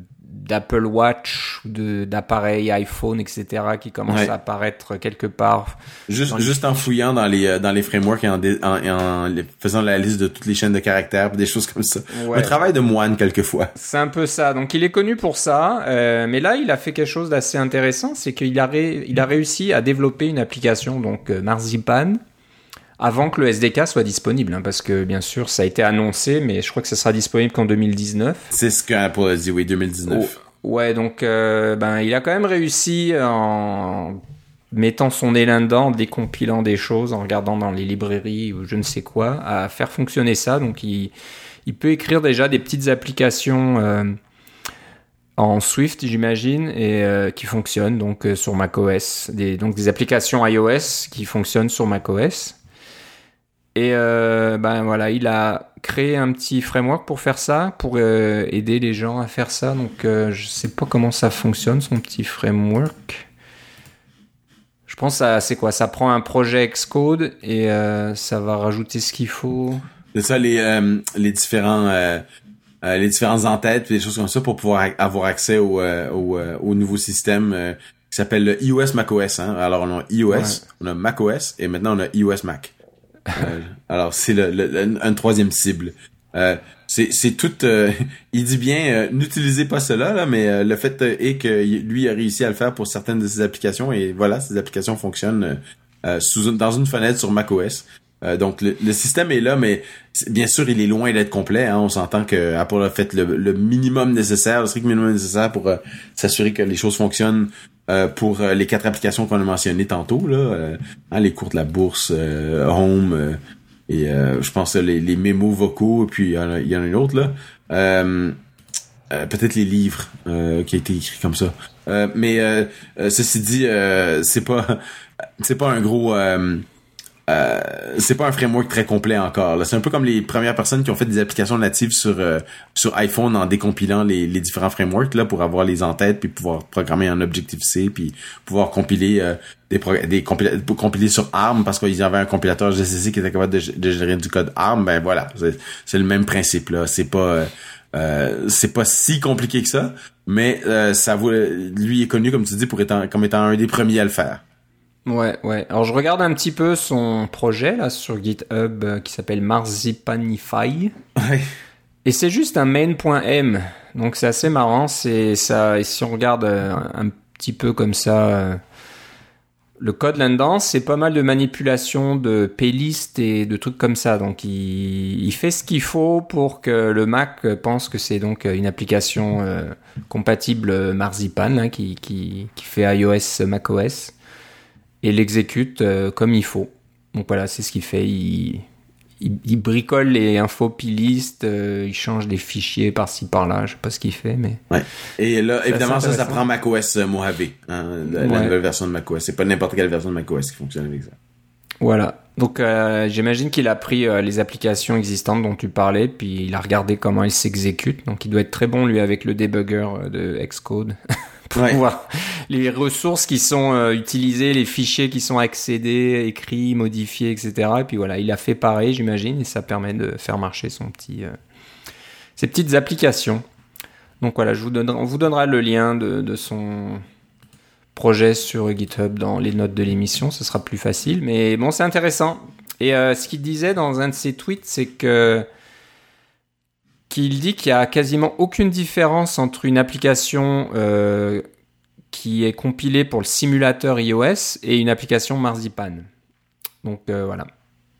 d'Apple Watch, d'appareils iPhone, etc. qui commencent à apparaître quelque part. Juste, juste en fouillant dans les euh, dans les frameworks et en, en, faisant la liste de toutes les chaînes de caractères, des choses comme ça. Un travail de moine quelquefois. C'est un peu ça. Donc il est connu pour ça, euh, mais là il a fait quelque chose d'assez intéressant, c'est qu'il a il a réussi à développer une application donc euh, Marzipan avant que le SDK soit disponible, hein, parce que bien sûr ça a été annoncé, mais je crois que ça sera disponible qu'en 2019. C'est ce qu'Apple a dit, oui, 2019. ouais, donc euh, ben il a quand même réussi en mettant son élan dedans, en décompilant des choses, en regardant dans les librairies ou je ne sais quoi, à faire fonctionner ça. Donc il, il peut écrire déjà des petites applications. Euh, en Swift, j'imagine, et euh, qui fonctionnent donc sur macOS, des, donc des applications iOS qui fonctionnent sur macOS. Et euh, ben voilà, il a créé un petit framework pour faire ça, pour euh, aider les gens à faire ça. Donc euh, je sais pas comment ça fonctionne son petit framework. Je pense que c'est quoi? Ça prend un projet Xcode et ça va rajouter ce qu'il faut. C'est ça les les différents les différents entêtes, des choses comme ça pour pouvoir avoir accès au au, au nouveau système qui s'appelle le iOS macOS. Hein. Alors on a iOS, on a macOS et maintenant on a iOS Mac. Euh, alors, c'est le, le, un troisième cible. Euh, c'est, tout. Euh, il dit bien, n'utilisez pas cela là, mais le fait est que lui a réussi à le faire pour certaines de ses applications et voilà, ces applications fonctionnent dans une fenêtre sur macOS. Donc le, le, système est là, mais bien sûr il est loin d'être complet. Hein. On s'entend que Apple a fait le, le, minimum nécessaire, le strict minimum nécessaire pour s'assurer que les choses fonctionnent euh, pour euh, les quatre applications qu'on a mentionnées tantôt, là, euh, hein, les cours de la bourse, Home, et je pense les, les mémos vocaux, et puis il y, y en a une autre là. peut-être les livres qui a été écrit comme ça. mais ceci dit, c'est pas c'est pas un gros euh, c'est pas un framework très complet encore. C'est un peu comme les premières personnes qui ont fait des applications natives sur euh, sur iPhone en décompilant les, les, différents frameworks là pour avoir les en tête puis pouvoir programmer en Objective C puis pouvoir compiler euh, des, des compiler sur ARM parce qu'ils avaient un compilateur GCC qui était capable de, de gérer du code ARM. Ben voilà, c'est le même principe là. C'est pas c'est pas si compliqué que ça, mais ça vaut, lui est connu comme tu dis pour étant comme étant un des premiers à le faire. Ouais, ouais. Alors je regarde un petit peu son projet là sur GitHub euh, qui s'appelle Marzipanify. Ouais. Et c'est juste un main.m. Donc c'est assez marrant. C'est ça. Et si on regarde euh, un, petit peu comme ça, euh, le code là-dedans, c'est pas mal de manipulation de playlists et de trucs comme ça. Donc il, il fait ce qu'il faut pour que le Mac pense que c'est donc une application compatible Marzipan hein, qui, qui, qui fait iOS macOS et l'exécute euh, comme il faut. Donc voilà, c'est ce qu'il fait. Il, il, bricole les infos pilistes, euh, il change des fichiers par-ci par-là, je sais pas ce qu'il fait, mais. Ouais. Et là, évidemment, ça, ça prend macOS euh, Mojave, hein, la, nouvelle version de macOS. C'est pas n'importe quelle version de macOS qui fonctionne avec ça. Voilà. Donc j'imagine qu'il a pris les applications existantes dont tu parlais, puis il a regardé comment elles s'exécutent. Donc il doit être très bon lui avec le debugger de Xcode. pour les ressources qui sont euh, utilisées, les fichiers qui sont accédés, écrits, modifiés, etc. Et puis voilà, il a fait pareil, j'imagine, et ça permet de faire marcher son petit, euh, ses petites applications. Donc voilà, je vous donnerai, on vous donnera le lien de, de son projet sur GitHub dans les notes de l'émission, ce sera plus facile. Mais bon, c'est intéressant. Et euh, ce qu'il disait dans un de ses tweets, c'est que qu'il dit qu'il y a quasiment aucune différence entre une application euh, qui est compilée pour le simulateur iOS et une application Marzipan. Donc euh, voilà,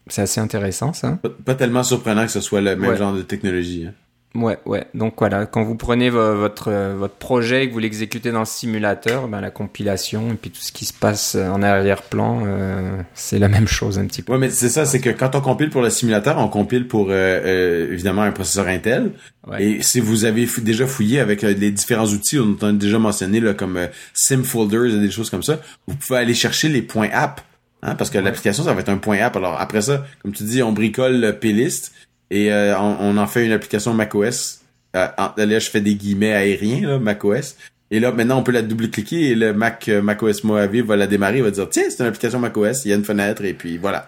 c'est assez intéressant ça. Pas, tellement surprenant que ce soit le même genre de technologie. Hein. Ouais, ouais. Donc voilà, quand vous prenez votre, votre projet et que vous l'exécutez dans le simulateur, ben, la compilation et puis tout ce qui se passe en arrière-plan, euh, c'est la même chose un petit peu. Ouais, mais c'est ça, c'est que quand on compile pour le simulateur, on compile pour euh, euh, évidemment un processeur Intel. Et si vous avez déjà fouillé avec les différents outils dont on a déjà mentionné, là, comme SimFolders et des choses comme ça, vous pouvez aller chercher les points app. Hein, parce que l'application, ça va être un point app. Alors après ça, comme tu dis, on bricole le playlist et euh, on, en fait une application macOS. Euh, là, je fais des guillemets aériens, là, macOS. Et là, maintenant, on peut la double-cliquer et le Mac euh, macOS Mojave va la démarrer, il va dire tiens, c'est une application macOS, il y a une fenêtre et puis voilà.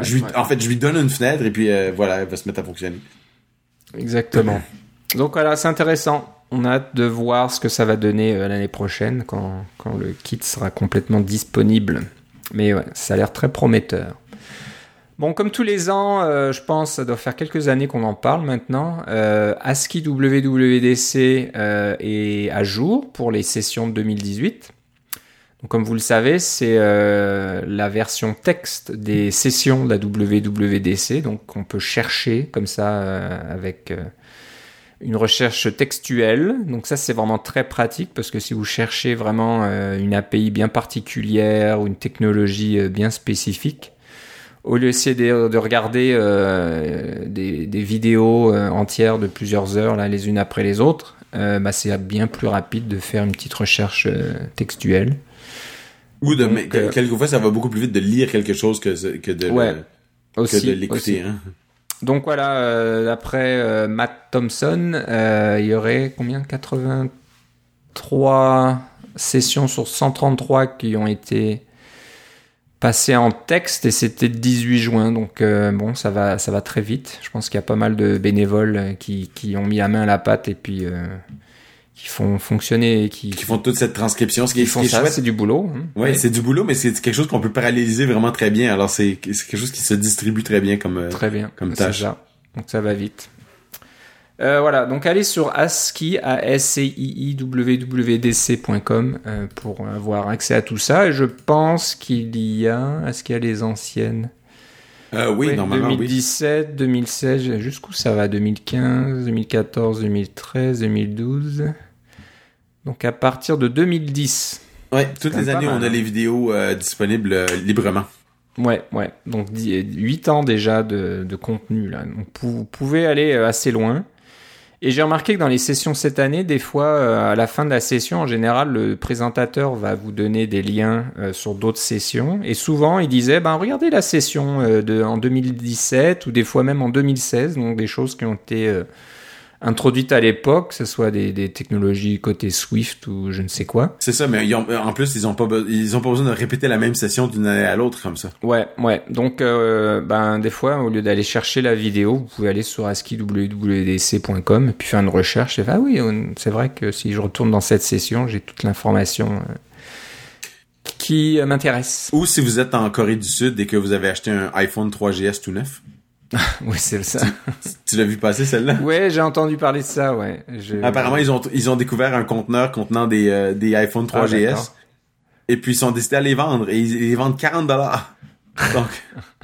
je lui, En fait, je lui donne une fenêtre et puis voilà, elle va se mettre à fonctionner. Exactement. Donc voilà, c'est intéressant. On a hâte de voir ce que ça va donner l'année prochaine quand, quand le kit sera complètement disponible. Mais ouais, ça a l'air très prometteur. Bon, comme tous les ans, euh, je pense, ça doit faire quelques années qu'on en parle maintenant. Euh, ASCII WWDC euh, est à jour pour les sessions de 2018. Donc, comme vous le savez, c'est euh, la version texte des sessions de la WWDC. Donc, on peut chercher comme ça avec une recherche textuelle. Donc ça, c'est vraiment très pratique parce que si vous cherchez vraiment une API bien particulière ou une technologie bien spécifique, au lieu de, de regarder euh, des, des, vidéos euh, entières de plusieurs heures là les unes après les autres, euh, bah, c'est bien plus rapide de faire une petite recherche textuelle. Ou de Donc, quelquefois ça va beaucoup plus vite de lire quelque chose que que de ouais, que de l'écouter. Hein. Donc voilà, d'après Matt Thompson, il y aurait combien? 83 sessions sur 133 qui ont été passé en texte et c'était le 18 juin donc euh, bon ça va ça va très vite. Je pense qu'il y a pas mal de bénévoles euh, qui, qui ont mis la main à la pâte et puis euh, qui font fonctionner qui, qui font toute cette transcription ce qui est, font ça c'est du boulot hein. ouais, c'est du boulot mais c'est quelque chose qu'on peut paralléliser vraiment très bien. Alors c'est quelque chose qui se distribue très bien comme très bien. comme tâche. donc ça va vite euh, voilà, donc allez sur ASCII, a s c i i www.dc.com euh, pour avoir accès à tout ça. Et je pense qu'il y a, est-ce qu'il y a les anciennes? Euh, oui, normalement, 2017, 2016, jusqu'où ça va? 2015, 2014, 2013, 2012. Donc à partir de 2010. Ouais, toutes les années, on a les vidéos disponibles librement. Ouais, ouais. Donc 8 ans déjà de, de contenu là. Donc vous pouvez aller assez loin. Et j'ai remarqué que dans les sessions cette année, des fois, euh, à la fin de la session, en général, le présentateur va vous donner des liens euh, sur d'autres sessions. Et souvent, il disait, ben, regardez la session euh, de, en 2017 ou des fois même en 2016, donc des choses qui ont été introduites à l'époque, que ce soit des, des, technologies côté Swift ou je ne sais quoi. C'est ça, mais en plus ils ont pas ils ont pas besoin de répéter la même session d'une année à l'autre comme ça. Ouais, ouais. Donc euh, ben des fois au lieu d'aller chercher la vidéo, vous pouvez aller sur askiwwdc.com et puis faire une recherche et ah oui, c'est vrai que si je retourne dans cette session, j'ai toute l'information euh, qui m'intéresse. Ou si vous êtes en Corée du Sud et que vous avez acheté un iPhone 3GS tout neuf. oui, c'est ça. Tu, l'as vu passer celle-là? Ouais, j'ai entendu parler de ça, ouais. Apparemment, ils ont ils ont découvert un conteneur contenant des euh, des iPhone 3GS. Ah, et puis ils sont décidés à les vendre et ils, les vendent 40 dollars. Donc,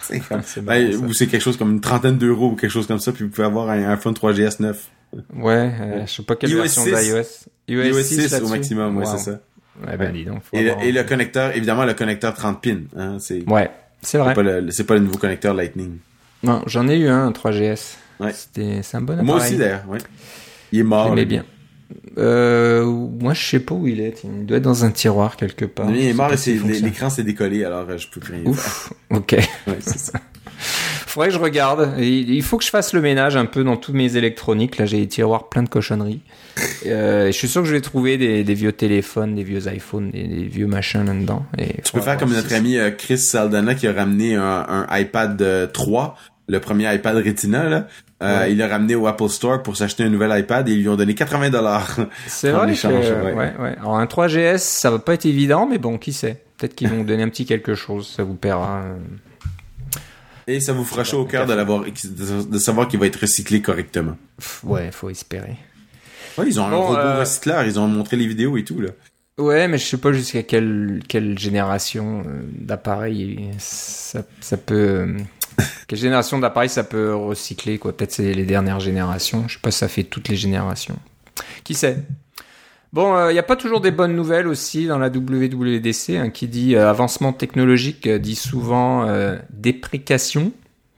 c'est comme ben, ou c'est quelque chose comme une trentaine d'euros ou quelque chose comme ça, puis vous pouvez avoir un iPhone 3GS neuf. Ouais, euh, je sais pas quelle version d'iOS. iOS 6, au maximum, ouais, c'est ça. Ouais, ben dis donc. Et, le, et le connecteur, évidemment, le connecteur 30 pins. Hein, c'est, ouais, c'est vrai. C'est pas, pas le nouveau connecteur Lightning. Non, j'en ai eu un, un 3GS. Ouais. C'était, c'est un bon appareil. Moi aussi d'ailleurs, ouais. Il est mort. J'aimais bien. Euh, moi, je sais pas où il est. Il doit être dans un tiroir quelque part. il est mort et l'écran s'est décollé, alors euh, je peux plus rien Ouf, ok. Ouais, c'est ça. Faudrait que je regarde. Il faut que je fasse le ménage un peu dans tous mes électroniques. Là, j'ai des tiroirs pleins de cochonneries. Euh, je suis sûr que je vais trouver des, des vieux téléphones, des vieux iPhones, des, des vieux machins là-dedans. Et tu peux faire comme notre ami euh, Chris Saldana qui a ramené un, un iPad 3 le premier iPad Retina là. Euh, Il l'a ramené au Apple Store pour s'acheter un nouvel iPad et ils lui ont donné 80 dollars. C'est vrai. Que, ouais. ouais. ouais, Alors un 3GS, ça va pas être évident, mais bon, qui sait. Peut-être qu'ils vont donner un petit quelque chose, ça vous paiera. Et ça vous fera chaud au cœur de l'avoir, de savoir qu'il va être recyclé correctement. Ouais, faut espérer. Ouais, ils ont un robot euh... recycleur, ils ont montré les vidéos et tout là. Ouais, mais je sais pas jusqu'à quelle quelle génération euh, d'appareils ça, ça peut quelle génération d'appareils ça peut recycler quoi Peut-être c'est les dernières générations. Je sais pas si ça fait toutes les générations. Qui sait? Bon, il euh, n'y a pas toujours des bonnes nouvelles aussi dans la WWDC. Hein, qui dit euh, avancement technologique euh, dit souvent déprécation.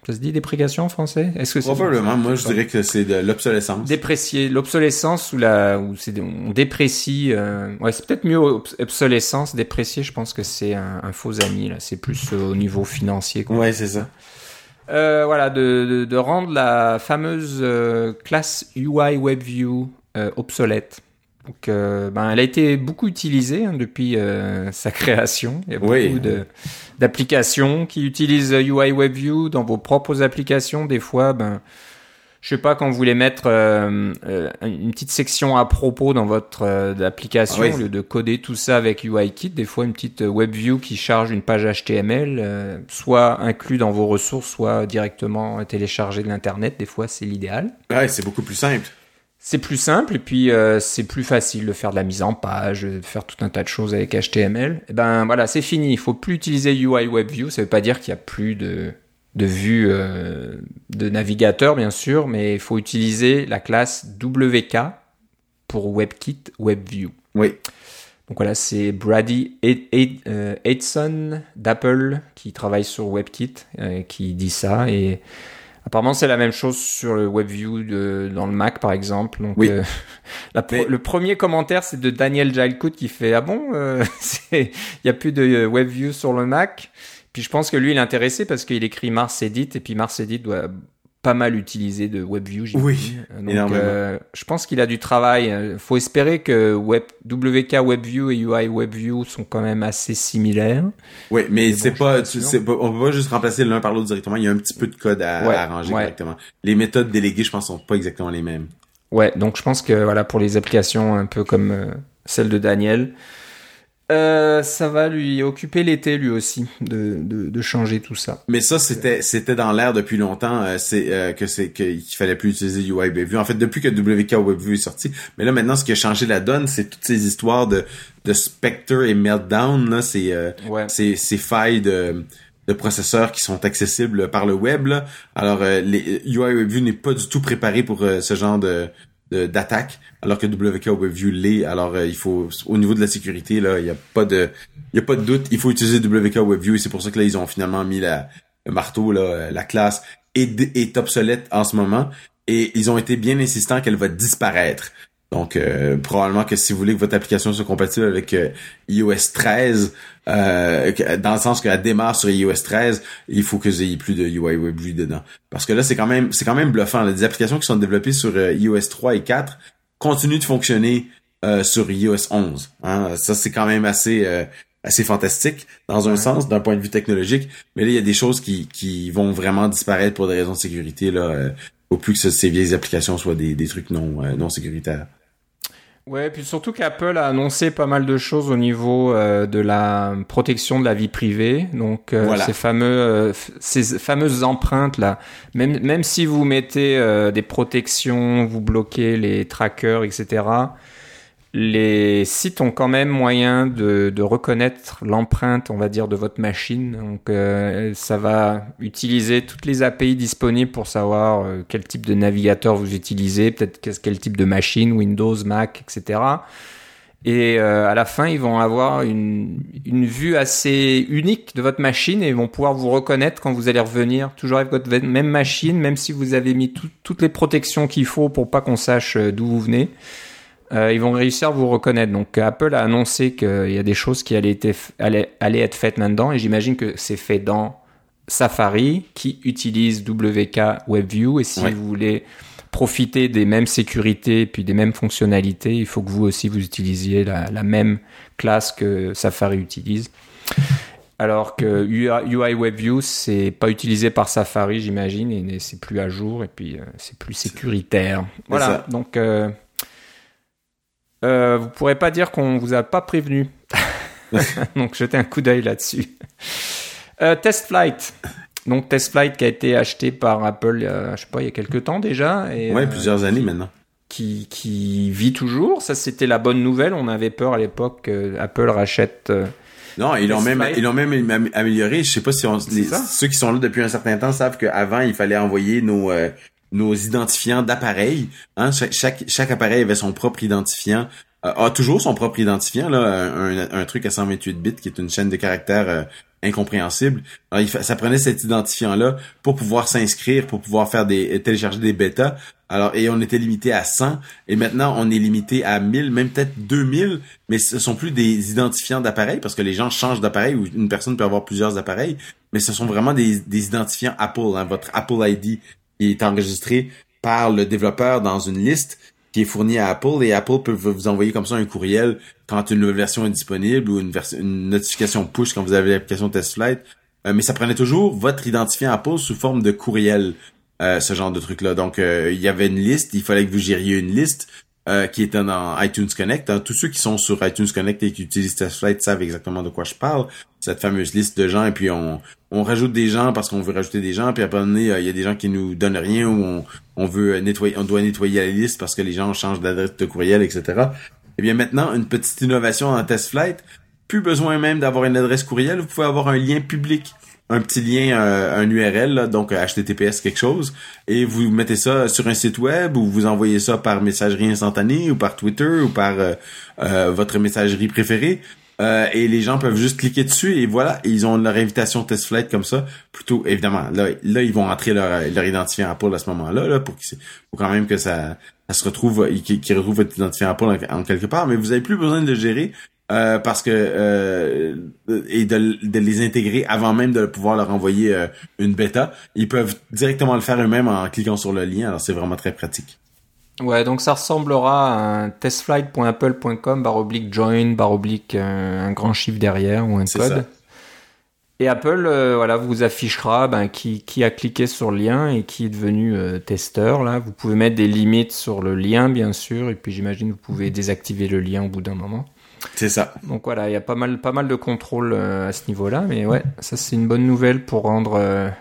Ça se dit déprécation en français? Est-ce que Probablement. Moi, je dirais que c'est de l'obsolescence. Déprécier l'obsolescence ou la ou c'est on déprécie. ouais, c'est peut-être mieux obsolescence. Déprécier, je pense que c'est un, un, faux ami là. C'est plus au niveau financier. Quoi. Ouais, c'est ça. Voilà, de, de, de, rendre la fameuse classe UI WebView obsolète. Donc, euh, ben, elle a été beaucoup utilisée hein, depuis sa création. Il y a beaucoup d'applications qui utilisent UI WebView dans vos propres applications. Des fois, ben, je sais pas, quand vous voulez mettre euh, euh, une petite section à propos dans votre euh, application, au lieu de coder tout ça avec UIKit, des fois une petite WebView qui charge une page HTML, soit inclus dans vos ressources, soit directement téléchargé de l'internet. Des fois, c'est l'idéal. Ouais, c'est beaucoup plus simple. C'est plus simple et puis c'est plus facile de faire de la mise en page, de faire tout un tas de choses avec HTML. Et eh ben voilà, c'est fini. Il faut plus utiliser UI WebView. Ça veut pas dire qu'il y a plus de de vue euh, de navigateur, bien sûr, mais il faut utiliser la classe WK pour WebKit WebView. Oui. Donc voilà, c'est Brady Edson euh, d'Apple qui travaille sur WebKit euh, qui dit ça et apparemment c'est la même chose sur le WebView de, dans le Mac par exemple. Donc oui. le premier commentaire c'est de Daniel Gilcoot qui fait ah bon il y a plus de WebView sur le Mac. Puis je pense que lui, il est intéressé parce qu'il écrit Mars Edit et puis Mars Edit doit pas mal utiliser de WebView. Oui, Donc, euh, je pense qu'il a du travail. Faut espérer que Web, WK WebView et UI WebView sont quand même assez similaires. Oui, mais c'est pas, c'est pas, on peut pas juste remplacer l'un par l'autre directement. Il y a un petit peu de code à, arranger correctement. Les méthodes déléguées, je pense, sont pas exactement les mêmes. Ouais, donc je pense que voilà pour les applications un peu comme euh, celle de Daniel, euh, ça va lui occuper l'été lui aussi de, de, de, changer tout ça. Mais ça c'était c'était dans l'air depuis longtemps euh, c'est euh, que c'est qu'il fallait plus utiliser UI WebView. En fait depuis que WK WebView est sorti, mais là maintenant ce qui a changé la donne c'est toutes ces histoires de de Spectre et Meltdown là c'est c'est ces failles de de processeurs qui sont accessibles par le web là. Alors les UI WebView n'est pas du tout préparé pour ce genre de d'attaque, alors que WK WebView l'est. Alors il faut au niveau de la sécurité là, il y a pas de il y a pas de doute, il faut utiliser WK WebView et c'est pour ça que là ils ont finalement mis la le marteau là, la classe est, est obsolète en ce moment et ils ont été bien insistants qu'elle va disparaître. Donc, euh, probablement que si vous voulez que votre application soit compatible avec euh, iOS 13, euh, dans le sens qu'elle démarre sur iOS 13, il faut que vous ayez plus de UI WebView dedans. Parce que là, c'est quand même c'est quand même bluffant. Là. Des applications qui sont développées sur iOS 3 et 4 continuent de fonctionner sur iOS 11. Hein. Ça, c'est quand même assez assez fantastique dans un sens, d'un point de vue technologique. Mais là, il y a des choses qui, qui vont vraiment disparaître pour des raisons de sécurité. Là, au plus que ces vieilles applications soient des, des trucs non, non sécuritaires. Ouais, puis surtout qu'Apple a annoncé pas mal de choses au niveau euh, de la protection de la vie privée. Donc euh, ces fameux euh, ces fameuses empreintes là, même même si vous mettez des protections, vous bloquez les trackers, etc les sites ont quand même moyen de, reconnaître l'empreinte, on va dire, de votre machine. Donc, euh, ça va utiliser toutes les API disponibles pour savoir euh, quel type de navigateur vous utilisez, peut-être quel type de machine, Windows, Mac, etc. Et euh, à la fin, ils vont avoir une, vue assez unique de votre machine et ils vont pouvoir vous reconnaître quand vous allez revenir, toujours avec votre même machine, même si vous avez mis toutes les protections qu'il faut pour pas qu'on sache d'où vous venez. Euh, ils vont réussir à vous reconnaître. Donc Apple a annoncé qu'il y a des choses qui allaient, être faites maintenant, et j'imagine que c'est fait dans Safari, qui utilise WK WebView, et si vous voulez profiter des mêmes sécurités puis des mêmes fonctionnalités, il faut que vous aussi vous utilisiez la, même classe que Safari utilise. Alors que UI WebView, c'est pas utilisé par Safari, j'imagine, et c'est plus à jour, et puis euh, c'est plus sécuritaire. Voilà, donc euh, euh, vous pourrez pas dire qu'on vous a pas prévenu. Donc jetez un coup d'œil là-dessus. Euh, Test Flight. Donc Test Flight qui a été acheté par Apple, euh, je sais pas, il y a quelques temps déjà. Et, ouais, plusieurs années maintenant. Qui, qui vit toujours. Ça, c'était la bonne nouvelle. On avait peur à l'époque que Apple rachète. non, ils l'ont même, ils l'ont même amélioré. Je sais pas si on, ceux qui sont là depuis un certain temps savent qu'avant, il fallait envoyer nos, nos identifiants d'appareils. Hein, chaque, chaque, appareil avait son propre identifiant. Euh, a toujours son propre identifiant, là, un, truc à 128 bits qui est une chaîne de caractères euh, incompréhensible. Alors, il ça prenait cet identifiant-là pour pouvoir s'inscrire, pour pouvoir faire des télécharger des bêtas. Alors, et on était limité à 100, et maintenant on est limité à 1000, même peut-être 2000, mais ce sont plus des identifiants d'appareils, parce que les gens changent d'appareil, ou une personne peut avoir plusieurs appareils, mais ce sont vraiment des, des identifiants Apple, hein, votre Apple ID qui est enregistré par le développeur dans une liste qui est fournie à Apple et Apple peut vous envoyer comme ça un courriel quand une nouvelle version est disponible ou une, notification push quand vous avez l'application TestFlight. Euh, mais ça prenait toujours votre identifiant Apple sous forme de courriel, euh, ce genre de truc-là. Donc, euh, il y avait une liste, il fallait que vous gériez une liste qui était dans iTunes Connect. Hein, tous ceux qui sont sur iTunes Connect et qui utilisent TestFlight savent exactement de quoi je parle. Cette fameuse liste de gens et puis on, on rajoute des gens parce qu'on veut rajouter des gens, puis à un moment donné, euh, il y a des gens qui nous donnent rien ou on, on veut nettoyer, on doit nettoyer la liste parce que les gens changent d'adresse de courriel, etc. Eh bien maintenant, une petite innovation en test flight, plus besoin même d'avoir une adresse courriel, vous pouvez avoir un lien public un petit lien, euh, un URL, donc HTTPS quelque chose, et vous mettez ça sur un site web ou vous envoyez ça par messagerie instantanée ou par Twitter ou par euh, votre messagerie préférée. Euh, et les gens peuvent juste cliquer dessus et voilà, ils ont leur invitation test flight comme ça. Plutôt, évidemment, là, là ils vont entrer leur, leur identifiant Apple à ce moment-là, là, pour, qu'il pour quand même que ça, se retrouve, qu'ils retrouvent votre identifiant Apple en, quelque part. Mais vous avez plus besoin de le gérer euh, parce que euh, et de, de, les intégrer avant même de pouvoir leur envoyer euh, une bêta. Ils peuvent directement le faire eux-mêmes en cliquant sur le lien. Alors c'est vraiment très pratique. Ouais, donc ça ressemblera à un testflight.apple.com barre oblique join barre oblique euh, un, grand chiffre derrière ou un code. Et Apple, voilà, vous affichera ben, qui, qui, a cliqué sur le lien et qui est devenu testeur. Là, vous pouvez mettre des limites sur le lien, bien sûr, et puis j'imagine vous pouvez désactiver le lien au bout d'un moment. C'est ça. Donc voilà, il y a pas mal, pas mal de contrôle à ce niveau-là, mais ouais, ça c'est une bonne nouvelle pour rendre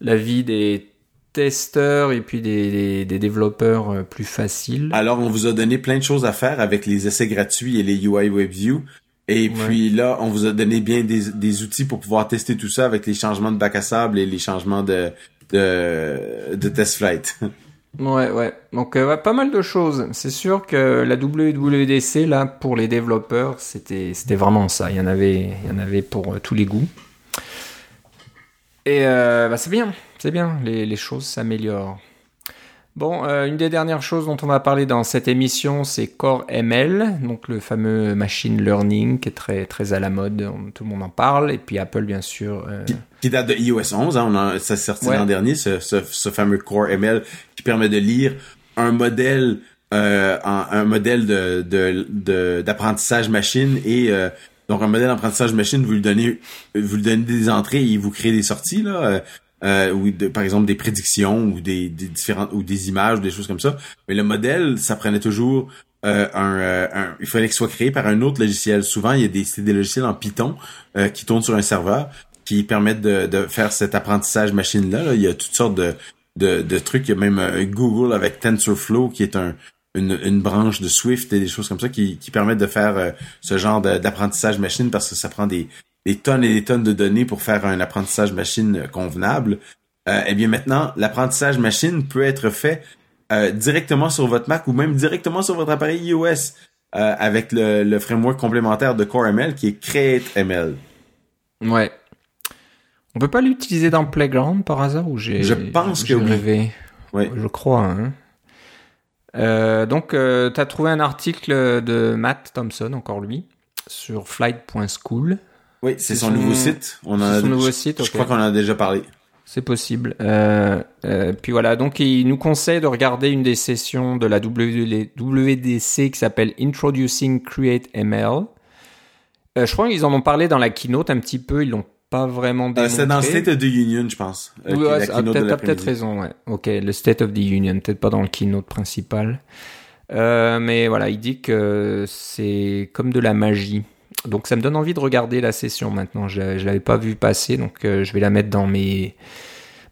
la vie des testeurs et puis des, des, développeurs euh, plus faciles. Alors, on vous a donné plein de choses à faire avec les essais gratuits et les UI WebView. Et puis là, on vous a donné bien des, des, outils pour pouvoir tester tout ça avec les changements de bac à sable et les changements de, de, de test flight. Ouais, ouais. Donc euh, pas mal de choses. C'est sûr que la WWDC là pour les développeurs, c'était vraiment ça. Il y en avait il y en avait pour euh, tous les goûts. Et euh, bah, c'est bien, c'est bien. Les, les choses s'améliorent. Bon, euh, une des dernières choses dont on va parler dans cette émission, c'est Core ML, donc le fameux machine learning qui est très très à la mode, tout le monde en parle, et puis Apple bien sûr. Euh... Qui, qui, date de iOS 11, hein, on a, ça s'est sorti ouais. l'an dernier, ce, ce, ce, fameux Core ML qui permet de lire un modèle, euh, un, un, modèle de d'apprentissage de, de, machine et euh, donc un modèle d'apprentissage machine, vous lui donnez vous lui donnez des entrées et il vous crée des sorties là. Euh, ou de, par exemple des prédictions ou des, des, différentes ou des images ou des choses comme ça. Mais le modèle, ça prenait toujours euh, un, euh, un, il fallait qu'il soit créé par un autre logiciel. Souvent, il y a des, des logiciels en Python euh, qui tournent sur un serveur qui permettent de, de faire cet apprentissage machine là, Il y a toutes sortes de, de, de trucs. Il y a même euh, Google avec TensorFlow qui est un une, une, branche de Swift et des choses comme ça qui, qui permettent de faire euh, ce genre d'apprentissage machine parce que ça prend des, des tonnes et des tonnes de données pour faire un apprentissage machine convenable. Euh, eh bien maintenant, l'apprentissage machine peut être fait euh, directement sur votre Mac ou même directement sur votre appareil iOS euh, avec le, le, framework complémentaire de Core ML qui est CreateML. Ouais. On peut pas l'utiliser dans Playground par hasard ou j'ai Je pense que oui. Rêvé. Oui. Je crois. Hein. Euh, donc, euh, tu as trouvé un article de Matt Thompson, encore lui, sur flight.school. Oui, c'est son, son, nouveau site. On a, son nouveau site. Je, okay. crois qu'on en a déjà parlé. C'est possible. Euh, euh, puis voilà, donc il nous conseille de regarder une des sessions de la WDC qui s'appelle Introducing Create ML. Euh, je crois qu'ils en ont parlé dans la keynote un petit peu, ils l'ont pas vraiment démontré. c'est dans State of the Union, je pense. Oui, ouais, t'as peut-être peut raison, ouais. Ok, le State of the Union, peut-être pas dans le keynote principal. mais voilà, il dit que c'est comme de la magie. Donc ça me donne envie de regarder la session maintenant. Je, je l'avais pas vu passer, donc euh, je vais la mettre dans mes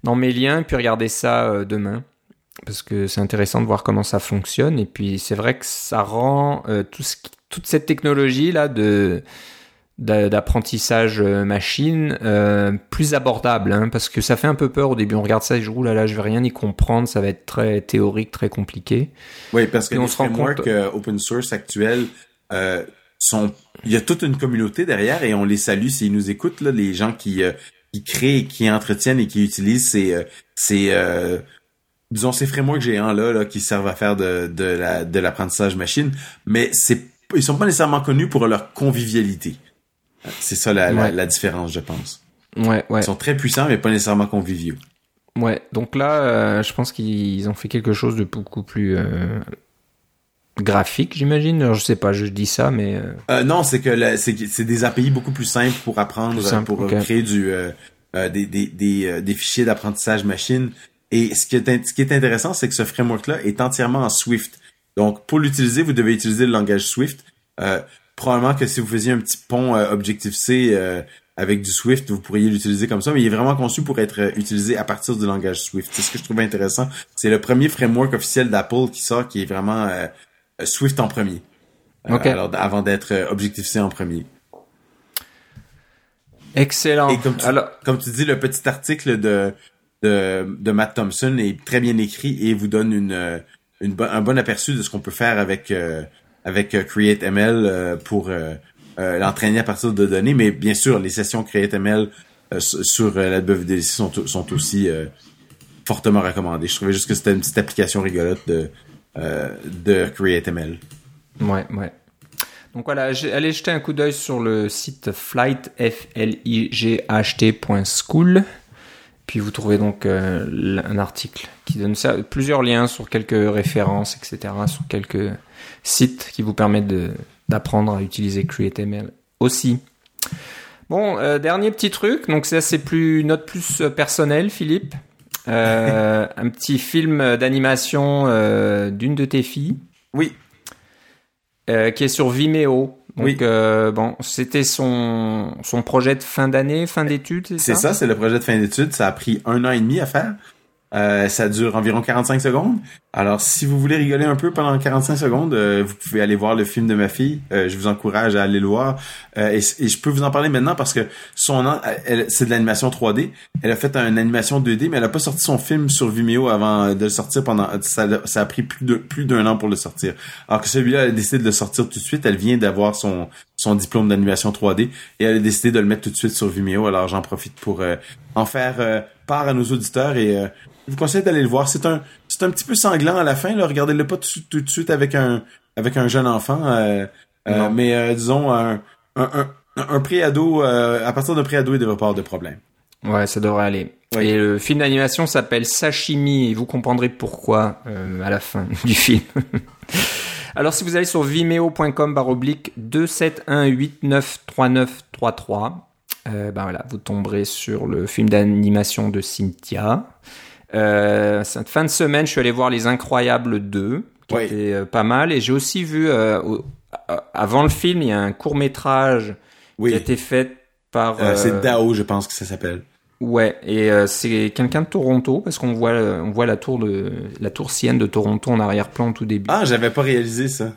dans mes liens puis regarder ça euh, demain. Parce que c'est intéressant de voir comment ça fonctionne. Et puis c'est vrai que ça rend euh, tout ce qui, toute cette technologie là de d'apprentissage machine plus abordable hein, parce que ça fait un peu peur au début. On regarde ça et je roule là là je vais rien y comprendre. Ça va être très théorique très compliqué. Oui parce que et les on se rend compte open source actuels euh, sont il y a toute une communauté derrière et on les salue s'ils nous écoutent là les gens qui euh, qui créent qui entretiennent et qui utilisent ces euh, ces euh, disons ces frameworks géants là, là qui servent à faire de de la de l'apprentissage machine. Mais c'est ils sont pas nécessairement connus pour leur convivialité. C'est ça la, ouais. la, la différence je pense. Ouais ouais. Ils sont très puissants mais pas nécessairement conviviaux. Ouais donc là euh, je pense qu'ils ont fait quelque chose de beaucoup plus euh, graphique, j'imagine. Je sais pas, je dis ça, mais euh... Euh, non, c'est que c'est des API beaucoup plus simples pour apprendre, simple, pour okay. créer du euh, des, des, des, des, fichiers d'apprentissage machine. Et ce qui est ce qui est intéressant, c'est que ce framework-là est entièrement en Swift. Donc, pour l'utiliser, vous devez utiliser le langage Swift. probablement que si vous faisiez un petit pont Objective-C avec du Swift, vous pourriez l'utiliser comme ça, mais il est vraiment conçu pour être utilisé à partir du langage Swift. C'est ce que je trouve intéressant. C'est le premier framework officiel d'Apple qui sort, qui est vraiment euh, Swift en premier. Okay. Euh, alors, avant d'être Objective-C en premier. Excellent. Et comme tu, alors... comme tu dis, le petit article de, de, de Matt Thompson est très bien écrit et vous donne une, une un bon aperçu de ce qu'on peut faire avec, euh, avec CreateML euh, pour euh, l'entraîner à partir de données. Mais bien sûr, les sessions CreateML sur la sont, sont aussi fortement recommandées. Je trouvais juste que c'était une petite application rigolote de, euh, de CreateML. Ouais, ouais. Donc voilà, allez jeter un coup d'œil sur le site flight, f l i g h t.school. Puis vous trouvez donc euh, un article qui donne ça, plusieurs liens sur quelques références, etc., sur quelques sites qui vous permettent d'apprendre à utiliser CreateML aussi. Bon, euh, dernier petit truc, donc ça c'est plus note plus personnelle, Philippe. Euh, un petit film d'animation euh, d'une de tes filles. Oui. Euh, qui est sur Vimeo. Donc, oui. Bon, c'était son, son projet de fin d'année, fin d'études, c'est ça? C'est ça, c'est le projet de fin d'études. Ça a pris un an et demi à faire. Euh, ça dure environ 45 secondes. Alors, si vous voulez rigoler un peu pendant 45 secondes, euh, vous pouvez aller voir le film de ma fille. Euh, je vous encourage à aller le voir. Et, et, je peux vous en parler maintenant parce que son c'est de l'animation 3D. Elle a fait une animation 2D, mais elle a pas sorti son film sur Vimeo avant de le sortir pendant. Ça, a pris plus de plus d'un an pour le sortir. Alors que celui-là, elle a décidé de le sortir tout de suite. Elle vient d'avoir son son diplôme d'animation 3D et elle a décidé de le mettre tout de suite sur Vimeo. Alors, j'en profite pour en faire part à nos auditeurs et je vous conseille d'aller le voir. C'est un, c'est un petit peu sanglant à la fin. Là. Regardez-le pas tout, tout, de suite avec un, avec un jeune enfant. Euh, euh, mais euh, disons un, un, un, un préado. à partir d'un préado, il devrait pas avoir de problème. Ouais, ça devrait aller. Et le film d'animation s'appelle Sashimi et vous comprendrez pourquoi à la fin du film. Alors si vous allez sur vimeo.com baroblique 271893933, euh, ben voilà, vous tomberez sur le film d'animation de Cynthia. Euh, cette fin de semaine, je suis allé voir Les Incroyables 2, qui était euh, pas mal. Et j'ai aussi vu, avant le film, il y a un court métrage qui a été fait par... c'est Dao, je pense que ça s'appelle. Ouais, et c'est quelqu'un de Toronto parce qu'on voit on voit la tour de la tour Sienne de Toronto en arrière-plan au tout début. Ah, j'avais pas réalisé ça.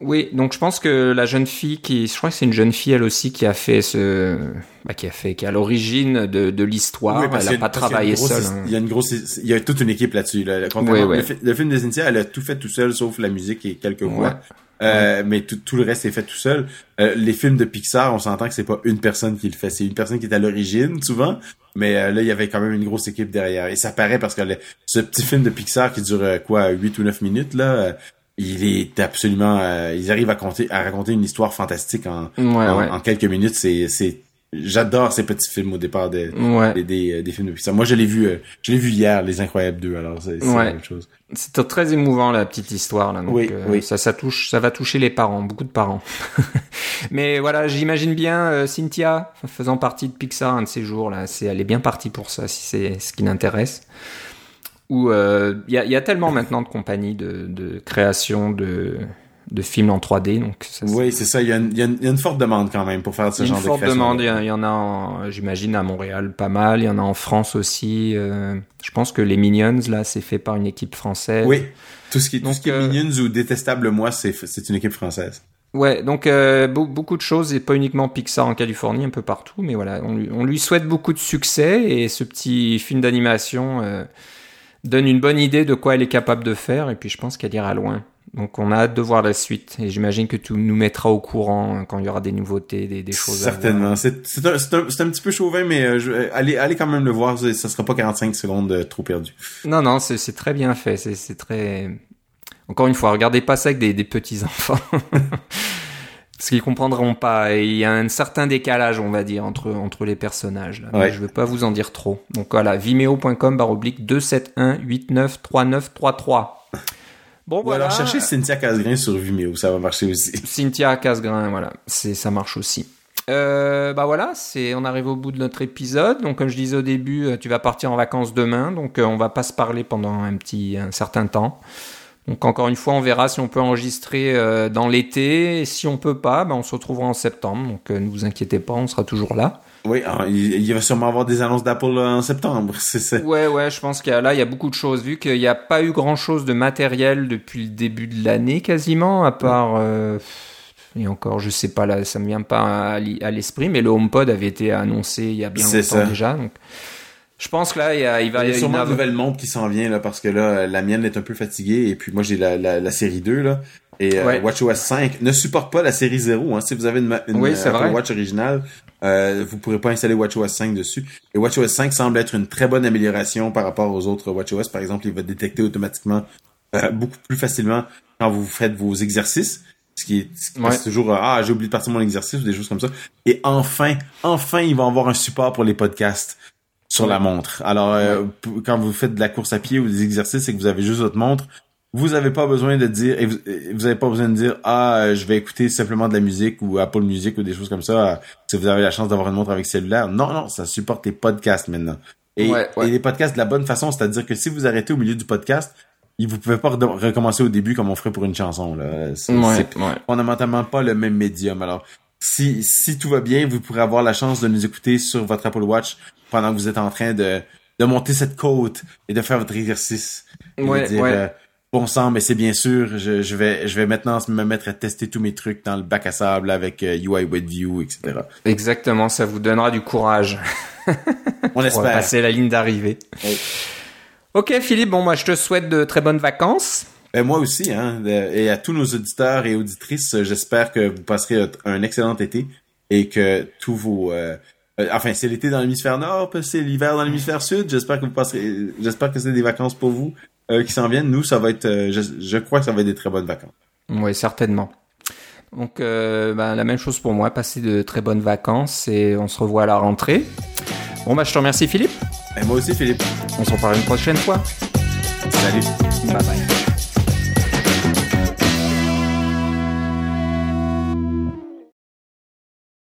Oui, donc je pense que la jeune fille qui, je crois que c'est une jeune fille elle aussi qui a fait ce, bah, qui a fait, qui est à l'origine de, de l'histoire. elle n'a pas travaillé seule. Hein. Il y a une grosse, il y a toute une équipe là-dessus. Là. Le, film de Cynthia, elle a tout fait tout seul, sauf la musique et quelques voix. Euh, mais tout, tout, le reste est fait tout seul. Euh, les films de Pixar, on s'entend que c'est pas une personne qui le fait, c'est une personne qui est à l'origine souvent. Mais euh, là, il y avait quand même une grosse équipe derrière. Et ça paraît parce que ce petit film de Pixar qui dure quoi, 8 ou 9 minutes là, il est absolument euh, ils arrivent à compter à raconter une histoire fantastique en en, quelques minutes. C'est c'est j'adore ces petits films au départ des des, des, films de Pixar moi je l'ai vu euh, je l'ai vu hier les incroyables 2 alors c'est la même chose. C'est très émouvant la petite histoire là donc oui, euh, oui. ça ça touche ça va toucher les parents beaucoup de parents. Mais voilà j'imagine bien Cynthia faisant partie de Pixar un de ces jours là c'est elle est bien partie pour ça si c'est ce qui l'intéresse où il euh, y, a, y, a, tellement maintenant de compagnies de, de création de, de films en 3D. Donc oui, c'est ça. Il y, a une, y, a une forte demande quand même pour faire ce genre de création. Une forte demande. Il y, en a, j'imagine, à Montréal pas mal. Il y en a en France aussi. Euh, je pense que les Minions, là, c'est fait par une équipe française. Oui. Tout ce qui, tout ce qui est euh, Minions ou Détestable Moi, c'est, une équipe française. Ouais, donc euh, beaucoup de choses, et pas uniquement Pixar en Californie, un peu partout, mais voilà, on lui, on lui souhaite beaucoup de succès, et ce petit film d'animation donne une bonne idée de quoi elle est capable de faire, et puis je pense qu'elle ira loin. Donc on a hâte de voir la suite, et j'imagine que tu nous mettras au courant hein, quand il y aura des nouveautés, des, des choses. Certainement. C'est un, un, un, petit peu chauvin, mais euh, je, allez, allez quand même le voir, ça sera pas 45 secondes euh, trop perdu. Non, non, c'est très bien fait, c'est très... Encore une fois, regardez pas ça avec des, des petits enfants. Parce qu'ils comprendront pas. Et il y a un certain décalage, on va dire, entre, entre les personnages. Là. Ouais. Je veux pas vous en dire trop. Donc voilà, vimeo.com baroblique 271893933. Bon, Ou voilà. alors cherchez Cynthia Casgrain sur Vimeo, ça va marcher aussi. Cynthia Casgrain, voilà, c'est ça marche aussi. Euh, bah voilà, c'est on arrive au bout de notre épisode. Donc comme je disais au début, euh, tu vas partir en vacances demain, donc euh, on va pas se parler pendant un petit un certain temps. Donc encore une fois, on verra si on peut enregistrer euh, dans l'été. Si on peut pas, ben, on se retrouvera en septembre. Donc euh, ne vous inquiétez pas, on sera toujours là. Oui, il va sûrement avoir des annonces d'Apple euh, en septembre. C'est Ouais, ouais, je pense qu'il y a là, il y a beaucoup de choses. Vu qu'il n'y a pas eu grand chose de matériel depuis le début de l'année quasiment, à part. et encore, je sais pas là, ça me vient pas à l'esprit, mais le HomePod avait été annoncé il y a bien longtemps déjà. Donc je pense que là, il, y a, il va y avoir sûrement une nouvelle montre qui s'en vient là parce que là, la mienne est un peu fatiguée et puis moi j'ai la, la, série 2 là et euh, WatchOS 5 ne supporte pas la série 0. Hein. Si vous avez une, une euh, Watch originale, euh, vous pourrez pas installer WatchOS 5 dessus. Et WatchOS 5 semble être une très bonne amélioration par rapport aux autres WatchOS. Par exemple, il va détecter automatiquement euh, beaucoup plus facilement quand vous faites vos exercices. Ce qui est, c'est toujours ah j'ai oublié de partir mon exercice ou des choses comme ça. Et enfin, enfin, il va avoir un support pour les podcasts sur la montre. Alors, euh, quand vous faites de la course à pied ou des exercices et que vous avez juste votre montre, vous n'avez pas besoin de dire, et vous n'avez pas besoin de dire, ah, euh, je vais écouter simplement de la musique ou Apple Music ou des choses comme ça, euh, si vous avez la chance d'avoir une montre avec cellulaire. Non, non, ça supporte les podcasts maintenant. Et, et les podcasts de la bonne façon, c'est-à-dire que si vous arrêtez au milieu du podcast, vous pouvez pas recommencer au début comme on ferait pour une chanson. Là. C'est, fondamentalement pas le même médium. Alors, si, si tout va bien, vous pourrez avoir la chance de nous écouter sur votre Apple Watch pendant que vous êtes en train de de monter cette côte et de faire votre exercice. ouais, dire, ouais. Euh, bon sang, mais c'est bien sûr, je, je, vais, je vais maintenant me mettre à tester tous mes trucs dans le bac à sable avec euh, UI WebView, etc. Exactement, ça vous donnera du courage. On espère. passer la ligne d'arrivée. Oui. Ok Philippe, bon moi je te souhaite de très bonnes vacances. Ben, moi aussi, hein, et à tous nos auditeurs et auditrices, j'espère que vous passerez un excellent été et que tous vos... Euh, enfin, c'est l'été dans l'hémisphère nord, c'est l'hiver dans l'hémisphère sud. J'espère que vous passerez... J'espère que c'est des vacances pour vous euh, qui s'en viennent. Nous, ça va être... Euh, je, je, crois que ça va être des très bonnes vacances. Oui, certainement. Donc, euh, ben, la même chose pour moi. Passer de très bonnes vacances et on se revoit à la rentrée. Bon, bah, je te remercie, Philippe. Et moi aussi, Philippe. On se reparle une prochaine fois. Salut. Bye bye.